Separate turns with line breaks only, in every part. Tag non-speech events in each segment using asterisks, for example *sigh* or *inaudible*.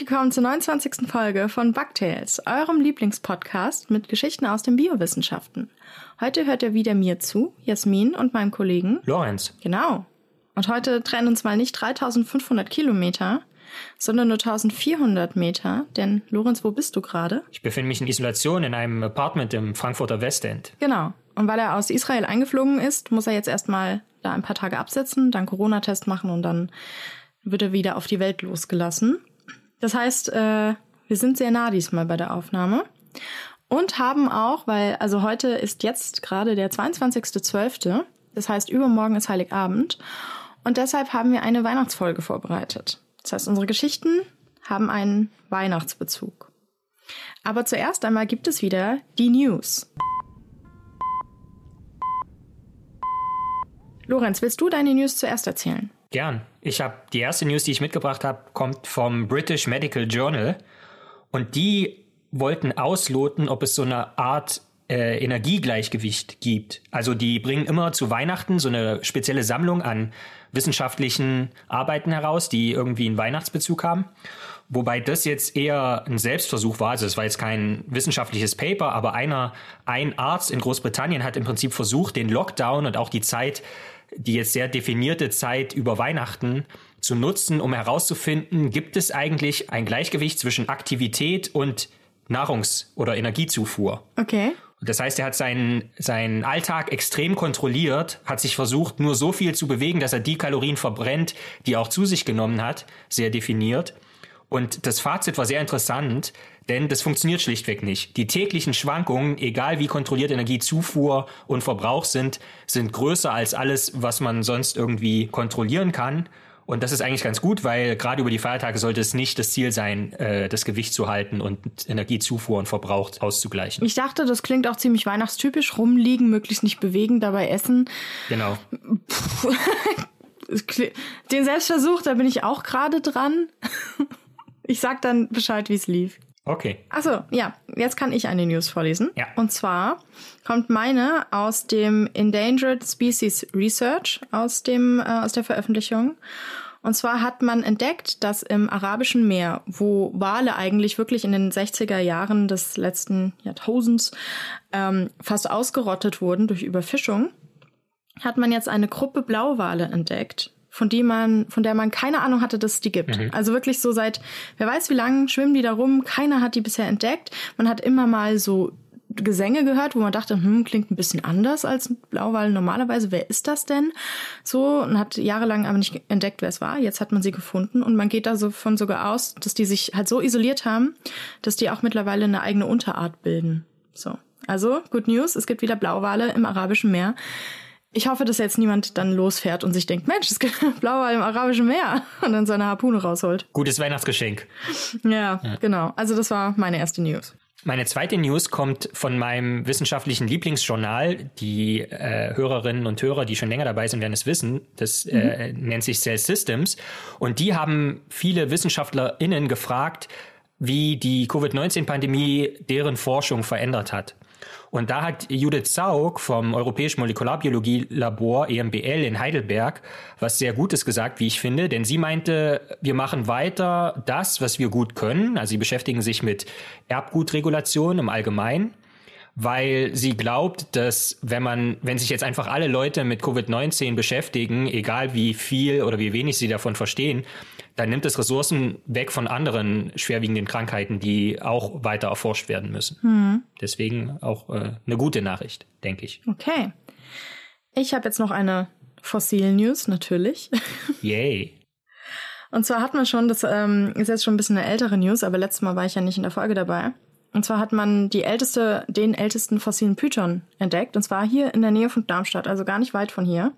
Willkommen zur 29. Folge von Bugtails, eurem Lieblingspodcast mit Geschichten aus den Biowissenschaften. Heute hört ihr wieder mir zu, Jasmin und meinem Kollegen
Lorenz.
Genau. Und heute trennen uns mal nicht 3500 Kilometer, sondern nur 1400 Meter. Denn, Lorenz, wo bist du gerade?
Ich befinde mich in Isolation in einem Apartment im Frankfurter Westend.
Genau. Und weil er aus Israel eingeflogen ist, muss er jetzt erstmal da ein paar Tage absitzen, dann Corona-Test machen und dann wird er wieder auf die Welt losgelassen. Das heißt, äh, wir sind sehr nah diesmal bei der Aufnahme und haben auch, weil, also heute ist jetzt gerade der 22.12., das heißt, übermorgen ist Heiligabend und deshalb haben wir eine Weihnachtsfolge vorbereitet. Das heißt, unsere Geschichten haben einen Weihnachtsbezug. Aber zuerst einmal gibt es wieder die News. Lorenz, willst du deine News zuerst erzählen?
Gern. Ich habe die erste News, die ich mitgebracht habe, kommt vom British Medical Journal und die wollten ausloten, ob es so eine Art äh, Energiegleichgewicht gibt. Also die bringen immer zu Weihnachten so eine spezielle Sammlung an wissenschaftlichen Arbeiten heraus, die irgendwie einen Weihnachtsbezug haben. Wobei das jetzt eher ein Selbstversuch war. Also es war jetzt kein wissenschaftliches Paper, aber einer, ein Arzt in Großbritannien hat im Prinzip versucht, den Lockdown und auch die Zeit die jetzt sehr definierte Zeit über Weihnachten zu nutzen, um herauszufinden, gibt es eigentlich ein Gleichgewicht zwischen Aktivität und Nahrungs- oder Energiezufuhr.
Okay.
Das heißt, er hat seinen, seinen Alltag extrem kontrolliert, hat sich versucht, nur so viel zu bewegen, dass er die Kalorien verbrennt, die er auch zu sich genommen hat, sehr definiert. Und das Fazit war sehr interessant, denn das funktioniert schlichtweg nicht. Die täglichen Schwankungen, egal wie kontrolliert Energiezufuhr und Verbrauch sind, sind größer als alles, was man sonst irgendwie kontrollieren kann. Und das ist eigentlich ganz gut, weil gerade über die Feiertage sollte es nicht das Ziel sein, äh, das Gewicht zu halten und Energiezufuhr und Verbrauch auszugleichen.
Ich dachte, das klingt auch ziemlich weihnachtstypisch. Rumliegen, möglichst nicht bewegen, dabei essen.
Genau. *laughs*
Den Selbstversuch, da bin ich auch gerade dran. *laughs* Ich sag dann Bescheid, wie es lief.
Okay.
Achso, ja, jetzt kann ich eine News vorlesen.
Ja.
Und zwar kommt meine aus dem Endangered Species Research aus dem äh, aus der Veröffentlichung. Und zwar hat man entdeckt, dass im Arabischen Meer, wo Wale eigentlich wirklich in den 60er Jahren des letzten Jahrtausends ähm, fast ausgerottet wurden durch Überfischung, hat man jetzt eine Gruppe Blauwale entdeckt, von die man, von der man keine Ahnung hatte, dass es die gibt. Mhm. Also wirklich so seit, wer weiß wie lange schwimmen die da rum, keiner hat die bisher entdeckt. Man hat immer mal so Gesänge gehört, wo man dachte, hm, klingt ein bisschen anders als Blauwal normalerweise. Wer ist das denn? So und hat jahrelang aber nicht entdeckt, wer es war. Jetzt hat man sie gefunden und man geht davon sogar aus, dass die sich halt so isoliert haben, dass die auch mittlerweile eine eigene Unterart bilden. So. Also, good news, es gibt wieder Blauwale im Arabischen Meer. Ich hoffe, dass jetzt niemand dann losfährt und sich denkt, Mensch, es gibt *laughs* Blauwal im Arabischen Meer *laughs* und dann seine Harpune rausholt.
Gutes Weihnachtsgeschenk.
Ja, ja, genau. Also das war meine erste News.
Meine zweite News kommt von meinem wissenschaftlichen Lieblingsjournal. Die äh, Hörerinnen und Hörer, die schon länger dabei sind, werden es wissen. Das äh, mhm. nennt sich Cell Systems. Und die haben viele WissenschaftlerInnen gefragt, wie die Covid-19-Pandemie deren Forschung verändert hat. Und da hat Judith Zaug vom Europäischen Molekularbiologie-Labor EMBL in Heidelberg was sehr Gutes gesagt, wie ich finde, denn sie meinte, wir machen weiter das, was wir gut können. Also sie beschäftigen sich mit Erbgutregulation im Allgemeinen weil sie glaubt, dass wenn man, wenn sich jetzt einfach alle Leute mit Covid-19 beschäftigen, egal wie viel oder wie wenig sie davon verstehen, dann nimmt es Ressourcen weg von anderen schwerwiegenden Krankheiten, die auch weiter erforscht werden müssen. Hm. Deswegen auch äh, eine gute Nachricht, denke ich.
Okay. Ich habe jetzt noch eine Fossil-News, natürlich. *laughs*
Yay.
Und zwar hat man schon, das ähm, ist jetzt schon ein bisschen eine ältere News, aber letztes Mal war ich ja nicht in der Folge dabei. Und zwar hat man die älteste, den ältesten fossilen Python entdeckt, und zwar hier in der Nähe von Darmstadt, also gar nicht weit von hier.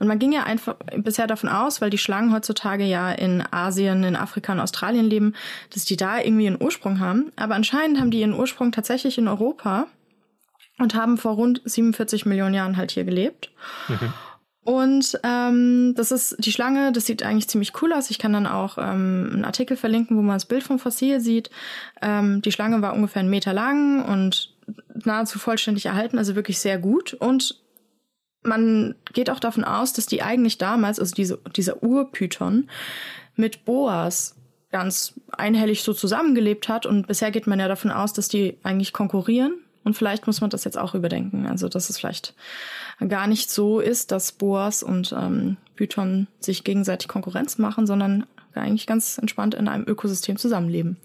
Und man ging ja einfach bisher davon aus, weil die Schlangen heutzutage ja in Asien, in Afrika und Australien leben, dass die da irgendwie einen Ursprung haben. Aber anscheinend haben die ihren Ursprung tatsächlich in Europa und haben vor rund 47 Millionen Jahren halt hier gelebt. Mhm. Und ähm, das ist die Schlange, das sieht eigentlich ziemlich cool aus. Ich kann dann auch ähm, einen Artikel verlinken, wo man das Bild vom Fossil sieht. Ähm, die Schlange war ungefähr einen Meter lang und nahezu vollständig erhalten, also wirklich sehr gut. Und man geht auch davon aus, dass die eigentlich damals, also diese, dieser Urpython, mit Boas ganz einhellig so zusammengelebt hat. Und bisher geht man ja davon aus, dass die eigentlich konkurrieren. Und vielleicht muss man das jetzt auch überdenken. Also, dass es vielleicht gar nicht so ist, dass Boas und ähm, Byton sich gegenseitig Konkurrenz machen, sondern eigentlich ganz entspannt in einem Ökosystem zusammenleben.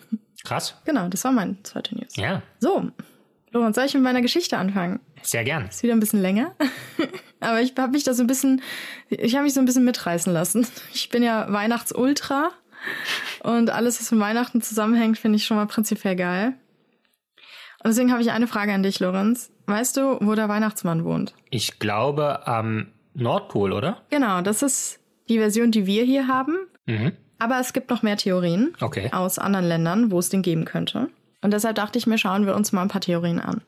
Krass.
Genau, das war mein zweiter News.
Ja.
So, Lorenz, soll ich mit meiner Geschichte anfangen?
Sehr gern.
Ist wieder ein bisschen länger. *laughs* Aber ich habe mich da so ein bisschen, ich habe mich so ein bisschen mitreißen lassen. Ich bin ja Weihnachtsultra und alles, was mit Weihnachten zusammenhängt, finde ich schon mal prinzipiell geil. Und deswegen habe ich eine Frage an dich, Lorenz. Weißt du, wo der Weihnachtsmann wohnt?
Ich glaube am Nordpol, oder?
Genau, das ist die Version, die wir hier haben.
Mhm.
Aber es gibt noch mehr Theorien
Okay.
aus anderen Ländern, wo es den geben könnte. Und deshalb dachte ich mir, schauen wir uns mal ein paar Theorien an.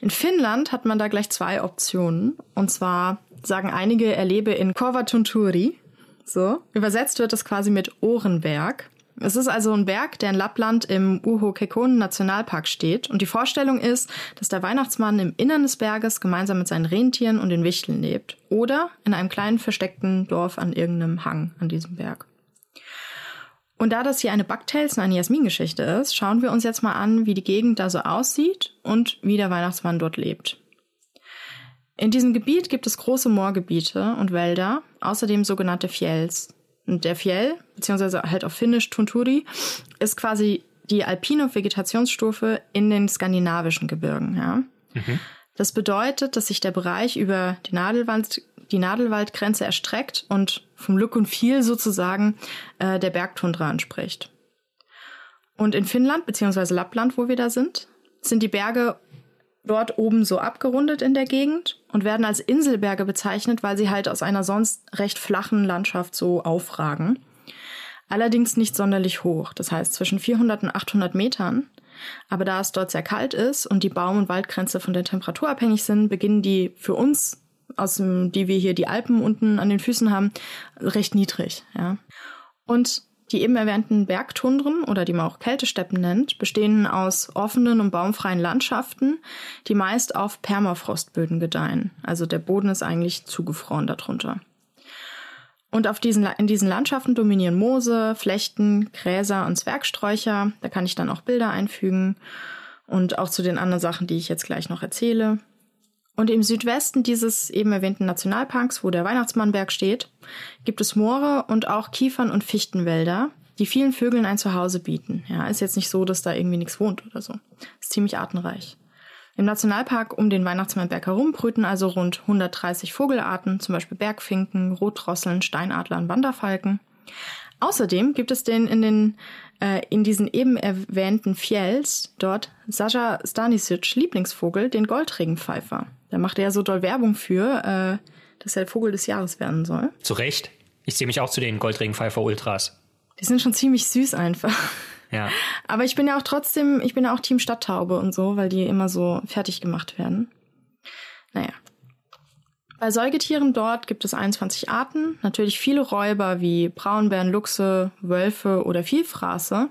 In Finnland hat man da gleich zwei Optionen. Und zwar sagen einige, er lebe in Korvatunturi. So. Übersetzt wird das quasi mit Ohrenberg. Es ist also ein Berg, der in Lappland im Uho Kekkonen Nationalpark steht. Und die Vorstellung ist, dass der Weihnachtsmann im Innern des Berges gemeinsam mit seinen Rentieren und den Wichteln lebt. Oder in einem kleinen versteckten Dorf an irgendeinem Hang an diesem Berg. Und da das hier eine Bucktails und eine Jasmin-Geschichte ist, schauen wir uns jetzt mal an, wie die Gegend da so aussieht und wie der Weihnachtsmann dort lebt. In diesem Gebiet gibt es große Moorgebiete und Wälder, außerdem sogenannte Fjells. Und der Fjell, beziehungsweise halt auf Finnisch Tunturi, ist quasi die alpine Vegetationsstufe in den skandinavischen Gebirgen. Ja? Das bedeutet, dass sich der Bereich über die Nadelwald, die Nadelwaldgrenze erstreckt und vom Look und Feel sozusagen äh, der Bergtundra entspricht. Und in Finnland, beziehungsweise Lappland, wo wir da sind, sind die Berge dort oben so abgerundet in der Gegend und werden als Inselberge bezeichnet, weil sie halt aus einer sonst recht flachen Landschaft so aufragen. Allerdings nicht sonderlich hoch, das heißt zwischen 400 und 800 Metern. Aber da es dort sehr kalt ist und die Baum- und Waldgrenze von der Temperatur abhängig sind, beginnen die für uns, aus dem, die wir hier die Alpen unten an den Füßen haben, recht niedrig. Ja. Und die eben erwähnten Bergtundren oder die man auch Kältesteppen nennt, bestehen aus offenen und baumfreien Landschaften, die meist auf Permafrostböden gedeihen. Also der Boden ist eigentlich zugefroren darunter. Und auf diesen, in diesen Landschaften dominieren Moose, Flechten, Gräser und Zwergsträucher. Da kann ich dann auch Bilder einfügen und auch zu den anderen Sachen, die ich jetzt gleich noch erzähle. Und im Südwesten dieses eben erwähnten Nationalparks, wo der Weihnachtsmannberg steht, gibt es Moore und auch Kiefern- und Fichtenwälder, die vielen Vögeln ein Zuhause bieten. Ja, ist jetzt nicht so, dass da irgendwie nichts wohnt oder so. Ist ziemlich artenreich. Im Nationalpark um den Weihnachtsmannberg herum brüten also rund 130 Vogelarten, zum Beispiel Bergfinken, Rotdrosseln, Steinadler und Wanderfalken. Außerdem gibt es den in den äh, in diesen eben erwähnten Fjells dort Sascha Stanisic Lieblingsvogel, den Goldregenpfeifer. Da macht er ja so doll Werbung für, äh, dass er Vogel des Jahres werden soll.
Zu Recht. Ich sehe mich auch zu den Goldregenpfeifer Ultras.
Die sind schon ziemlich süß einfach.
Ja.
Aber ich bin ja auch trotzdem, ich bin ja auch Team Stadttaube und so, weil die immer so fertig gemacht werden. Naja. Bei Säugetieren dort gibt es 21 Arten, natürlich viele Räuber wie Braunbären, Luchse, Wölfe oder Vielfraße.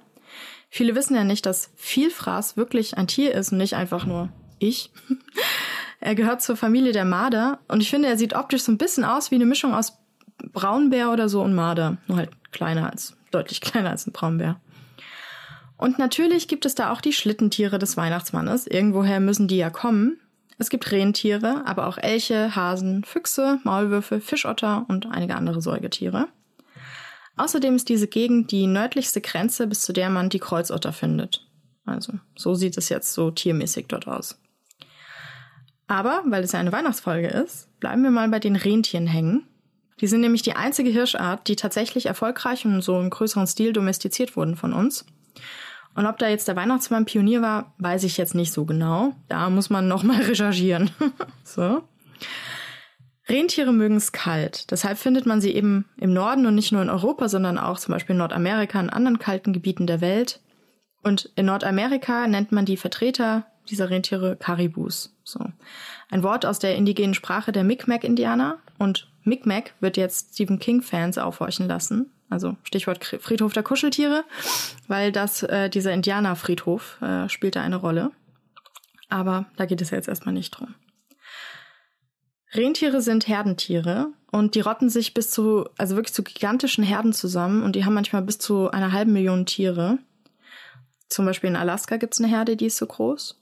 Viele wissen ja nicht, dass Vielfraß wirklich ein Tier ist und nicht einfach nur ich. Er gehört zur Familie der Marder und ich finde, er sieht optisch so ein bisschen aus wie eine Mischung aus Braunbär oder so und Marder. Nur halt kleiner als, deutlich *laughs* kleiner als ein Braunbär. Und natürlich gibt es da auch die Schlittentiere des Weihnachtsmannes. Irgendwoher müssen die ja kommen. Es gibt Rentiere, aber auch Elche, Hasen, Füchse, Maulwürfe, Fischotter und einige andere Säugetiere. Außerdem ist diese Gegend die nördlichste Grenze, bis zu der man die Kreuzotter findet. Also, so sieht es jetzt so tiermäßig dort aus. Aber, weil es ja eine Weihnachtsfolge ist, bleiben wir mal bei den Rentieren hängen. Die sind nämlich die einzige Hirschart, die tatsächlich erfolgreich und so im größeren Stil domestiziert wurden von uns. Und ob da jetzt der Weihnachtsmann Pionier war, weiß ich jetzt nicht so genau. Da muss man noch mal *laughs* recherchieren. *laughs* so. Rentiere mögen es kalt. Deshalb findet man sie eben im Norden und nicht nur in Europa, sondern auch zum Beispiel in Nordamerika und anderen kalten Gebieten der Welt. Und in Nordamerika nennt man die Vertreter dieser Rentiere Karibus. So. Ein Wort aus der indigenen Sprache der Mi'kmaq-Indianer. Und Mi'kmaq wird jetzt Stephen King-Fans aufhorchen lassen. Also Stichwort Friedhof der Kuscheltiere, weil das äh, dieser Indianerfriedhof äh, spielt da eine Rolle. Aber da geht es ja jetzt erstmal nicht drum. Rentiere sind Herdentiere und die rotten sich bis zu, also wirklich zu gigantischen Herden zusammen und die haben manchmal bis zu einer halben Million Tiere. Zum Beispiel in Alaska gibt es eine Herde, die ist so groß.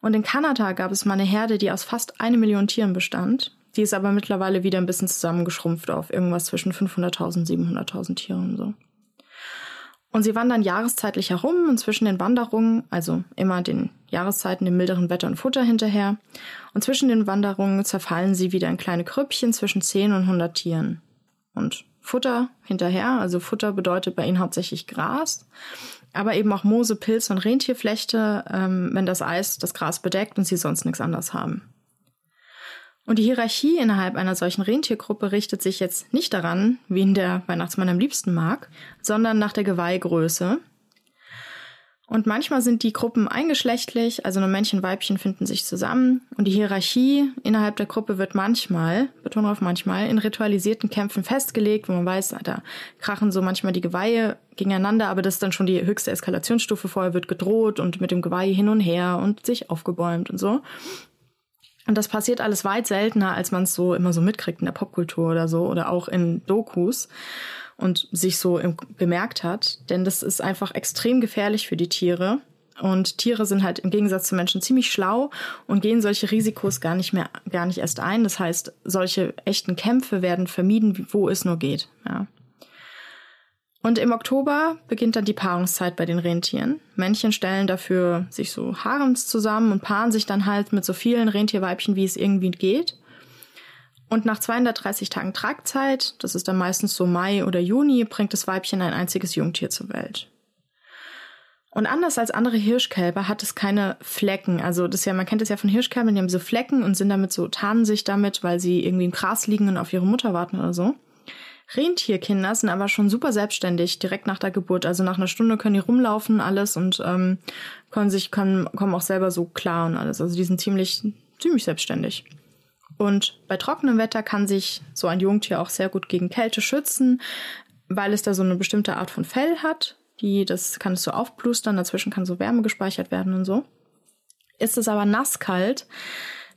Und in Kanada gab es mal eine Herde, die aus fast eine Million Tieren bestand. Die ist aber mittlerweile wieder ein bisschen zusammengeschrumpft auf irgendwas zwischen 500.000 und 700.000 Tieren und so. Und sie wandern jahreszeitlich herum und zwischen den Wanderungen, also immer den Jahreszeiten, dem milderen Wetter und Futter hinterher. Und zwischen den Wanderungen zerfallen sie wieder in kleine Krüppchen zwischen 10 und 100 Tieren. Und Futter hinterher, also Futter bedeutet bei ihnen hauptsächlich Gras, aber eben auch Moose, Pilz und Rentierflechte, ähm, wenn das Eis das Gras bedeckt und sie sonst nichts anderes haben. Und die Hierarchie innerhalb einer solchen Rentiergruppe richtet sich jetzt nicht daran, wen der Weihnachtsmann am liebsten mag, sondern nach der Geweihgröße. Und manchmal sind die Gruppen eingeschlechtlich, also nur Männchen und Weibchen finden sich zusammen. Und die Hierarchie innerhalb der Gruppe wird manchmal, Betonung auf manchmal, in ritualisierten Kämpfen festgelegt, wo man weiß, da krachen so manchmal die Geweihe gegeneinander, aber das ist dann schon die höchste Eskalationsstufe. Vorher wird gedroht und mit dem Geweih hin und her und sich aufgebäumt und so. Und das passiert alles weit seltener, als man es so immer so mitkriegt in der Popkultur oder so oder auch in Dokus und sich so im, bemerkt hat. Denn das ist einfach extrem gefährlich für die Tiere. Und Tiere sind halt im Gegensatz zu Menschen ziemlich schlau und gehen solche Risikos gar nicht mehr, gar nicht erst ein. Das heißt, solche echten Kämpfe werden vermieden, wo es nur geht. Ja. Und im Oktober beginnt dann die Paarungszeit bei den Rentieren. Männchen stellen dafür sich so Harems zusammen und paaren sich dann halt mit so vielen Rentierweibchen, wie es irgendwie geht. Und nach 230 Tagen Tragzeit, das ist dann meistens so Mai oder Juni, bringt das Weibchen ein einziges Jungtier zur Welt. Und anders als andere Hirschkälber hat es keine Flecken. Also das ja, man kennt es ja von Hirschkälbern, die haben so Flecken und sind damit so, tarnen sich damit, weil sie irgendwie im Gras liegen und auf ihre Mutter warten oder so. Rentierkinder sind aber schon super selbstständig direkt nach der Geburt. Also nach einer Stunde können die rumlaufen, alles und ähm, können sich, können, kommen auch selber so klar und alles. Also die sind ziemlich, ziemlich selbstständig. Und bei trockenem Wetter kann sich so ein Jungtier auch sehr gut gegen Kälte schützen, weil es da so eine bestimmte Art von Fell hat. Die, das kann es so aufplustern, dazwischen kann so Wärme gespeichert werden und so. Ist es aber nasskalt,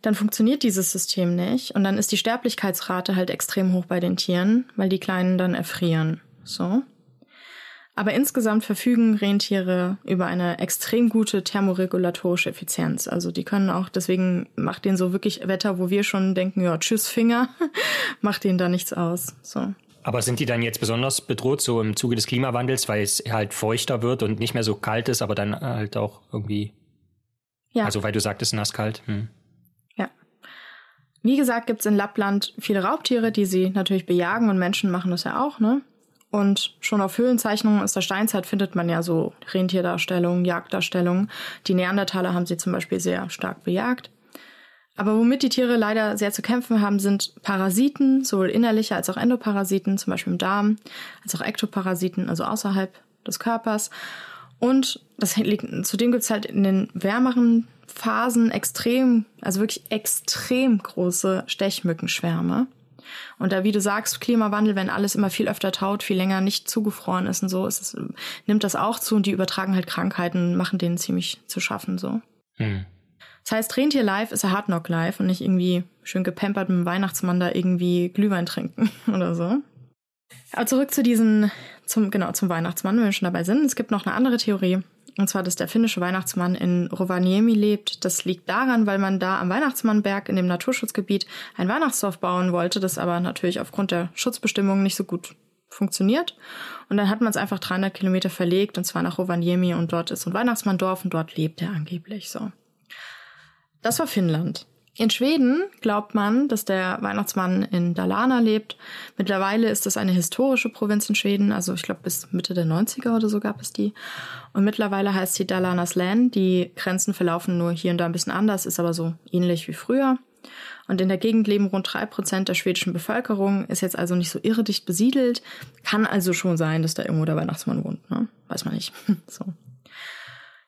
dann funktioniert dieses System nicht und dann ist die Sterblichkeitsrate halt extrem hoch bei den Tieren, weil die Kleinen dann erfrieren. So. Aber insgesamt verfügen Rentiere über eine extrem gute thermoregulatorische Effizienz. Also die können auch, deswegen macht denen so wirklich Wetter, wo wir schon denken, ja, tschüss Finger, *laughs* macht denen da nichts aus. So.
Aber sind die dann jetzt besonders bedroht, so im Zuge des Klimawandels, weil es halt feuchter wird und nicht mehr so kalt ist, aber dann halt auch irgendwie. Ja. Also weil du sagtest, nasskalt. Hm.
Wie gesagt, gibt es in Lappland viele Raubtiere, die sie natürlich bejagen und Menschen machen das ja auch, ne? Und schon auf Höhlenzeichnungen aus der Steinzeit findet man ja so Rentierdarstellungen, Jagddarstellungen. Die Neandertaler haben sie zum Beispiel sehr stark bejagt. Aber womit die Tiere leider sehr zu kämpfen haben, sind Parasiten, sowohl innerliche als auch Endoparasiten, zum Beispiel im Darm, als auch Ektoparasiten, also außerhalb des Körpers. Und das liegt, zudem gibt es halt in den wärmeren Phasen extrem, also wirklich extrem große Stechmückenschwärme. Und da, wie du sagst, Klimawandel, wenn alles immer viel öfter taut, viel länger nicht zugefroren ist und so, ist es, nimmt das auch zu und die übertragen halt Krankheiten, machen denen ziemlich zu schaffen, so. Hm. Das heißt, Rentier Life ist a Hard Knock Life und nicht irgendwie schön gepampert mit dem Weihnachtsmann da irgendwie Glühwein trinken *laughs* oder so. Aber zurück zu diesen, zum, genau, zum Weihnachtsmann, wenn wir schon dabei sind. Es gibt noch eine andere Theorie. Und zwar, dass der finnische Weihnachtsmann in Rovaniemi lebt. Das liegt daran, weil man da am Weihnachtsmannberg in dem Naturschutzgebiet ein Weihnachtsdorf bauen wollte, das aber natürlich aufgrund der Schutzbestimmungen nicht so gut funktioniert. Und dann hat man es einfach 300 Kilometer verlegt, und zwar nach Rovaniemi. Und dort ist ein Weihnachtsmanndorf und dort lebt er angeblich so. Das war Finnland. In Schweden glaubt man, dass der Weihnachtsmann in Dalarna lebt. Mittlerweile ist das eine historische Provinz in Schweden, also ich glaube bis Mitte der 90er oder so gab es die. Und mittlerweile heißt sie Dalarnas Land. Die Grenzen verlaufen nur hier und da ein bisschen anders, ist aber so ähnlich wie früher. Und in der Gegend leben rund drei Prozent der schwedischen Bevölkerung, ist jetzt also nicht so irredicht besiedelt. Kann also schon sein, dass da irgendwo der Weihnachtsmann wohnt, ne? Weiß man nicht. *laughs* so.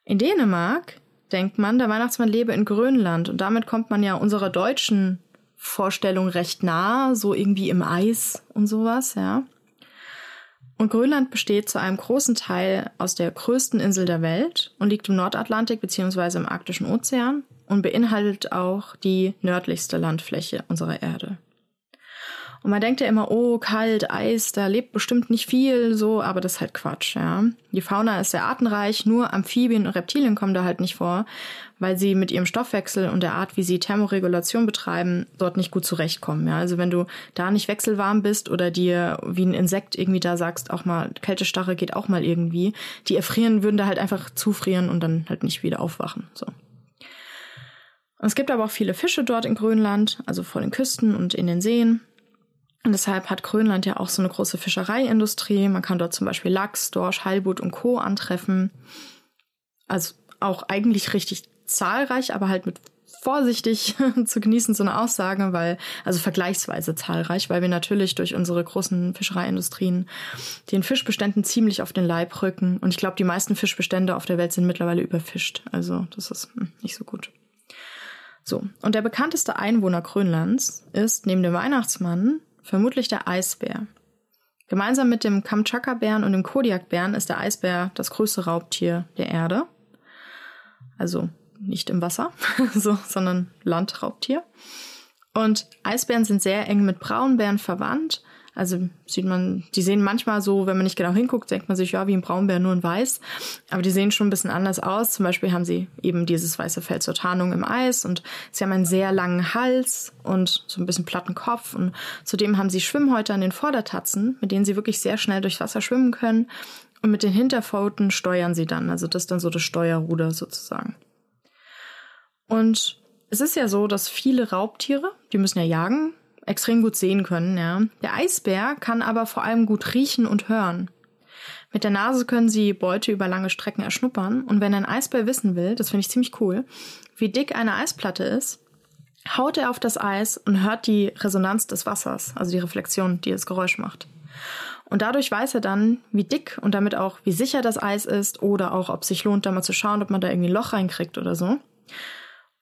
In Dänemark denkt man, der Weihnachtsmann lebe in Grönland. Und damit kommt man ja unserer deutschen Vorstellung recht nah, so irgendwie im Eis und sowas, ja. Und Grönland besteht zu einem großen Teil aus der größten Insel der Welt und liegt im Nordatlantik bzw. im Arktischen Ozean. und beinhaltet auch die nördlichste Landfläche unserer Erde. Und man denkt ja immer, oh, kalt, Eis, da lebt bestimmt nicht viel, so, aber das ist halt Quatsch, ja. Die Fauna ist sehr artenreich, nur Amphibien und Reptilien kommen da halt nicht vor, weil sie mit ihrem Stoffwechsel und der Art, wie sie Thermoregulation betreiben, dort nicht gut zurechtkommen, ja. Also wenn du da nicht wechselwarm bist oder dir wie ein Insekt irgendwie da sagst, auch mal Kältestarre geht auch mal irgendwie, die erfrieren, würden da halt einfach zufrieren und dann halt nicht wieder aufwachen, so. Und es gibt aber auch viele Fische dort in Grönland, also vor den Küsten und in den Seen. Und deshalb hat Grönland ja auch so eine große Fischereiindustrie. Man kann dort zum Beispiel Lachs, Dorsch, Heilbutt und Co. antreffen. Also auch eigentlich richtig zahlreich, aber halt mit vorsichtig *laughs* zu genießen, so eine Aussage, weil, also vergleichsweise zahlreich, weil wir natürlich durch unsere großen Fischereiindustrien den Fischbeständen ziemlich auf den Leib rücken. Und ich glaube, die meisten Fischbestände auf der Welt sind mittlerweile überfischt. Also das ist hm, nicht so gut. So, und der bekannteste Einwohner Grönlands ist neben dem Weihnachtsmann vermutlich der Eisbär. Gemeinsam mit dem Kamtschatka-Bären und dem Kodiak-Bären ist der Eisbär das größte Raubtier der Erde. Also nicht im Wasser, *laughs* so, sondern Landraubtier. Und Eisbären sind sehr eng mit Braunbären verwandt also sieht man, die sehen manchmal so, wenn man nicht genau hinguckt, denkt man sich, ja, wie ein Braunbär, nur in weiß. Aber die sehen schon ein bisschen anders aus. Zum Beispiel haben sie eben dieses weiße Fell zur Tarnung im Eis und sie haben einen sehr langen Hals und so ein bisschen platten Kopf. Und zudem haben sie Schwimmhäute an den Vordertatzen, mit denen sie wirklich sehr schnell durchs Wasser schwimmen können. Und mit den Hinterpfoten steuern sie dann. Also das ist dann so das Steuerruder sozusagen. Und es ist ja so, dass viele Raubtiere, die müssen ja jagen, extrem gut sehen können, ja. Der Eisbär kann aber vor allem gut riechen und hören. Mit der Nase können sie Beute über lange Strecken erschnuppern und wenn ein Eisbär wissen will, das finde ich ziemlich cool, wie dick eine Eisplatte ist, haut er auf das Eis und hört die Resonanz des Wassers, also die Reflexion, die das Geräusch macht. Und dadurch weiß er dann, wie dick und damit auch, wie sicher das Eis ist oder auch, ob es sich lohnt, da mal zu schauen, ob man da irgendwie ein Loch reinkriegt oder so.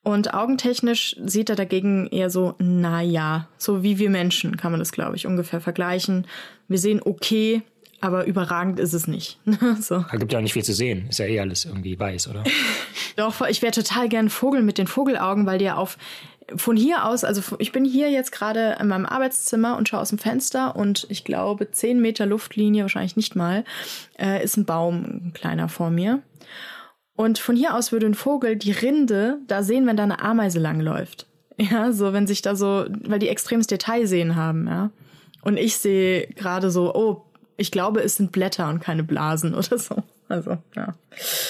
Und augentechnisch sieht er dagegen eher so, na ja, so wie wir Menschen kann man das, glaube ich, ungefähr vergleichen. Wir sehen okay, aber überragend ist es nicht. *laughs*
so. Da gibt ja auch nicht viel zu sehen. Ist ja eh alles irgendwie weiß, oder? *laughs*
Doch, ich wäre total gern Vogel mit den Vogelaugen, weil der auf von hier aus, also ich bin hier jetzt gerade in meinem Arbeitszimmer und schaue aus dem Fenster und ich glaube, zehn Meter Luftlinie, wahrscheinlich nicht mal, äh, ist ein Baum, ein kleiner vor mir. Und von hier aus würde ein Vogel die Rinde da sehen, wenn da eine Ameise langläuft. Ja, so wenn sich da so, weil die extremes Detail sehen haben, ja. Und ich sehe gerade so, oh, ich glaube, es sind Blätter und keine Blasen *laughs* oder so. Also, ja.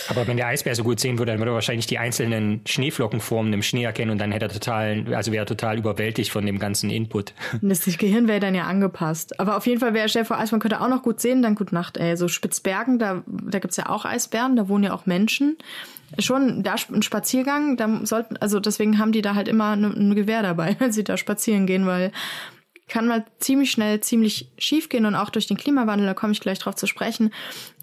Aber wenn der Eisbär so gut sehen würde, dann würde er wahrscheinlich die einzelnen Schneeflockenformen im Schnee erkennen und dann hätte er total, also wäre er total überwältigt von dem ganzen Input.
Das Gehirn wäre dann ja angepasst. Aber auf jeden Fall wäre Chef vor Eisbären könnte auch noch gut sehen, dann gut Nacht, ey. So Spitzbergen, da, da gibt's ja auch Eisbären, da wohnen ja auch Menschen. Schon da ein Spaziergang, da sollten, also deswegen haben die da halt immer ein Gewehr dabei, *laughs* wenn sie da spazieren gehen, weil kann mal ziemlich schnell ziemlich schief gehen und auch durch den Klimawandel, da komme ich gleich drauf zu sprechen,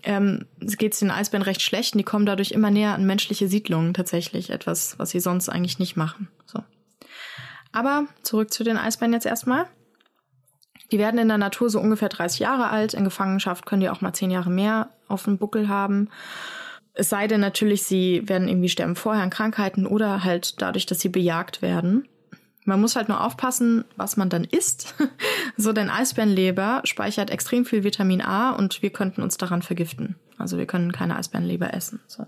ähm, geht es den Eisbären recht schlecht und die kommen dadurch immer näher an menschliche Siedlungen tatsächlich, etwas, was sie sonst eigentlich nicht machen. So. Aber zurück zu den Eisbären jetzt erstmal. Die werden in der Natur so ungefähr 30 Jahre alt, in Gefangenschaft können die auch mal 10 Jahre mehr auf dem Buckel haben. Es sei denn natürlich, sie werden irgendwie sterben vorher an Krankheiten oder halt dadurch, dass sie bejagt werden. Man muss halt nur aufpassen, was man dann isst. *laughs* so, denn Eisbärenleber speichert extrem viel Vitamin A und wir könnten uns daran vergiften. Also wir können keine Eisbärenleber essen. So.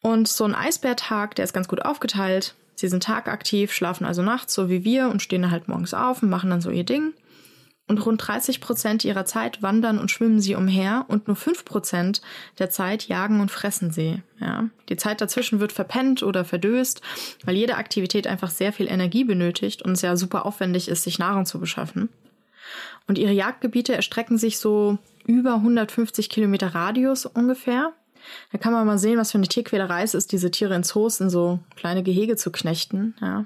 Und so ein Eisbärtag, der ist ganz gut aufgeteilt. Sie sind tagaktiv, schlafen also nachts, so wie wir, und stehen halt morgens auf und machen dann so ihr Ding und rund 30 Prozent ihrer Zeit wandern und schwimmen sie umher und nur 5 Prozent der Zeit jagen und fressen sie. Ja. Die Zeit dazwischen wird verpennt oder verdöst, weil jede Aktivität einfach sehr viel Energie benötigt und es ja super aufwendig ist, sich Nahrung zu beschaffen. Und ihre Jagdgebiete erstrecken sich so über 150 Kilometer Radius ungefähr. Da kann man mal sehen, was für eine Tierquälerei es ist, diese Tiere in Zoos in so kleine Gehege zu knechten. Ja.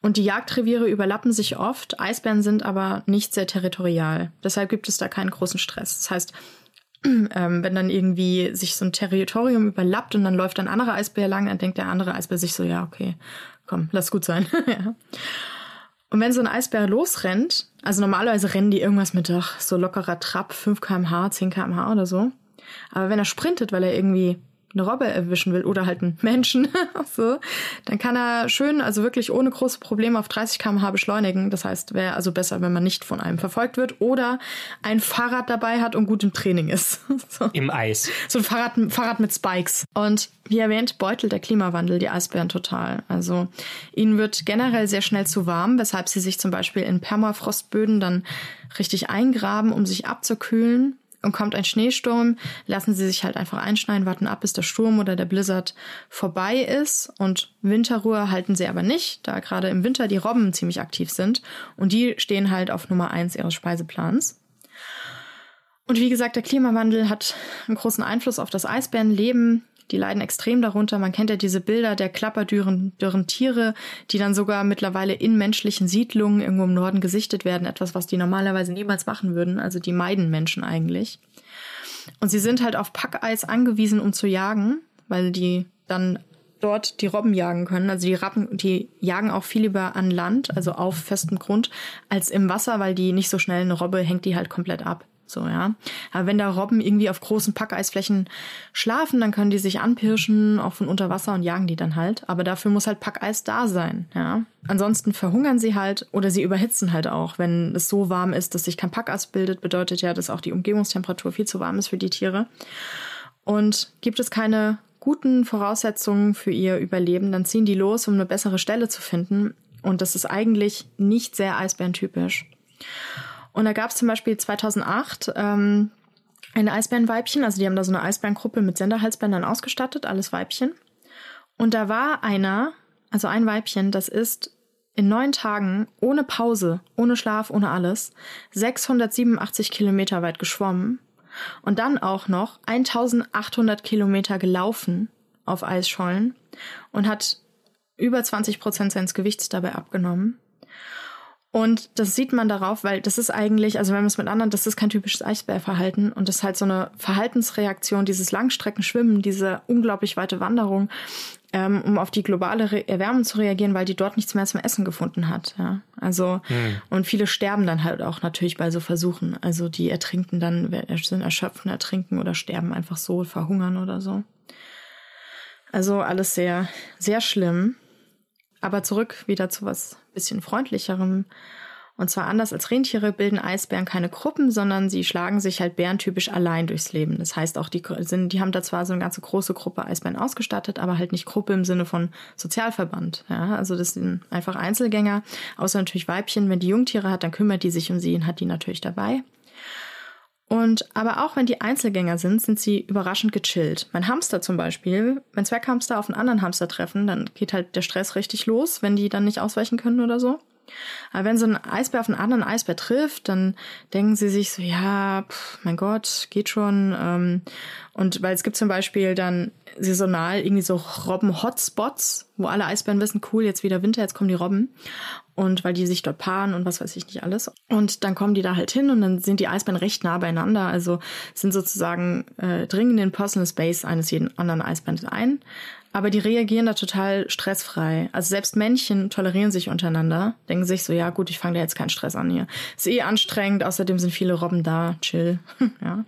Und die Jagdreviere überlappen sich oft. Eisbären sind aber nicht sehr territorial. Deshalb gibt es da keinen großen Stress. Das heißt, *clears throat* ähm, wenn dann irgendwie sich so ein Territorium überlappt und dann läuft ein anderer Eisbär lang, dann denkt der andere Eisbär sich so, ja, okay, komm, lass gut sein. *laughs* ja. Und wenn so ein Eisbär losrennt, also normalerweise rennen die irgendwas mit doch so lockerer Trab, 5 kmh, 10 kmh oder so. Aber wenn er sprintet, weil er irgendwie eine Robbe erwischen will oder halt einen Menschen, *laughs* so, dann kann er schön, also wirklich ohne große Probleme auf 30 km/h beschleunigen. Das heißt, wäre also besser, wenn man nicht von einem verfolgt wird oder ein Fahrrad dabei hat und gut im Training ist. *laughs*
so. Im Eis.
So ein Fahrrad, Fahrrad mit Spikes. Und wie erwähnt, beutelt der Klimawandel die Eisbären total. Also ihnen wird generell sehr schnell zu warm, weshalb sie sich zum Beispiel in Permafrostböden dann richtig eingraben, um sich abzukühlen und kommt ein Schneesturm, lassen sie sich halt einfach einschneiden, warten ab, bis der Sturm oder der Blizzard vorbei ist. Und Winterruhe halten sie aber nicht, da gerade im Winter die Robben ziemlich aktiv sind. Und die stehen halt auf Nummer eins ihres Speiseplans. Und wie gesagt, der Klimawandel hat einen großen Einfluss auf das Eisbärenleben. Die leiden extrem darunter. Man kennt ja diese Bilder der klapperdürren dürren Tiere, die dann sogar mittlerweile in menschlichen Siedlungen irgendwo im Norden gesichtet werden. Etwas, was die normalerweise niemals machen würden. Also die meiden Menschen eigentlich. Und sie sind halt auf Packeis angewiesen, um zu jagen, weil die dann dort die Robben jagen können. Also die Rappen, die jagen auch viel lieber an Land, also auf festem Grund, als im Wasser, weil die nicht so schnell eine Robbe hängt die halt komplett ab. So, ja. Aber wenn da Robben irgendwie auf großen Packeisflächen schlafen, dann können die sich anpirschen, auch von unter Wasser und jagen die dann halt. Aber dafür muss halt Packeis da sein, ja. Ansonsten verhungern sie halt oder sie überhitzen halt auch. Wenn es so warm ist, dass sich kein Packeis bildet, bedeutet ja, dass auch die Umgebungstemperatur viel zu warm ist für die Tiere. Und gibt es keine guten Voraussetzungen für ihr Überleben, dann ziehen die los, um eine bessere Stelle zu finden. Und das ist eigentlich nicht sehr eisbärentypisch. Und da gab es zum Beispiel 2008 ähm, ein Eisbärenweibchen, also die haben da so eine Eisbärengruppe mit Senderhalsbändern ausgestattet, alles Weibchen. Und da war einer, also ein Weibchen, das ist in neun Tagen ohne Pause, ohne Schlaf, ohne alles 687 Kilometer weit geschwommen und dann auch noch 1800 Kilometer gelaufen auf Eisschollen und hat über 20 Prozent seines Gewichts dabei abgenommen. Und das sieht man darauf, weil das ist eigentlich, also wenn man es mit anderen, das ist kein typisches Eisbärverhalten und das ist halt so eine Verhaltensreaktion, dieses Langstreckenschwimmen, diese unglaublich weite Wanderung, ähm, um auf die globale Re Erwärmung zu reagieren, weil die dort nichts mehr zum Essen gefunden hat. Ja? Also hm. und viele sterben dann halt auch natürlich bei so Versuchen. Also die ertrinken dann, sind erschöpfen, ertrinken oder sterben einfach so, verhungern oder so. Also alles sehr, sehr schlimm. Aber zurück wieder zu was bisschen freundlicherem. Und zwar anders als Rentiere bilden Eisbären keine Gruppen, sondern sie schlagen sich halt bärentypisch allein durchs Leben. Das heißt auch, die sind, die haben da zwar so eine ganze große Gruppe Eisbären ausgestattet, aber halt nicht Gruppe im Sinne von Sozialverband. Ja, also das sind einfach Einzelgänger, außer natürlich Weibchen. Wenn die Jungtiere hat, dann kümmert die sich um sie und hat die natürlich dabei. Und aber auch wenn die Einzelgänger sind, sind sie überraschend gechillt. Mein Hamster zum Beispiel, wenn Zwerghamster auf einen anderen Hamster treffen, dann geht halt der Stress richtig los, wenn die dann nicht ausweichen können oder so. Aber wenn so ein Eisbär auf einen anderen Eisbär trifft, dann denken sie sich so, ja, pff, mein Gott, geht schon. Ähm, und weil es gibt zum Beispiel dann saisonal irgendwie so Robben-Hotspots, wo alle Eisbären wissen, cool, jetzt wieder Winter, jetzt kommen die Robben. Und weil die sich dort paaren und was weiß ich nicht alles. Und dann kommen die da halt hin und dann sind die Eisbären recht nah beieinander. Also sind sozusagen äh, dringen in den Personal Space eines jeden anderen Eisbären ein. Aber die reagieren da total stressfrei. Also selbst Männchen tolerieren sich untereinander, denken sich so, ja gut, ich fange da jetzt keinen Stress an hier. Ist eh anstrengend, außerdem sind viele Robben da, chill. *laughs* ja.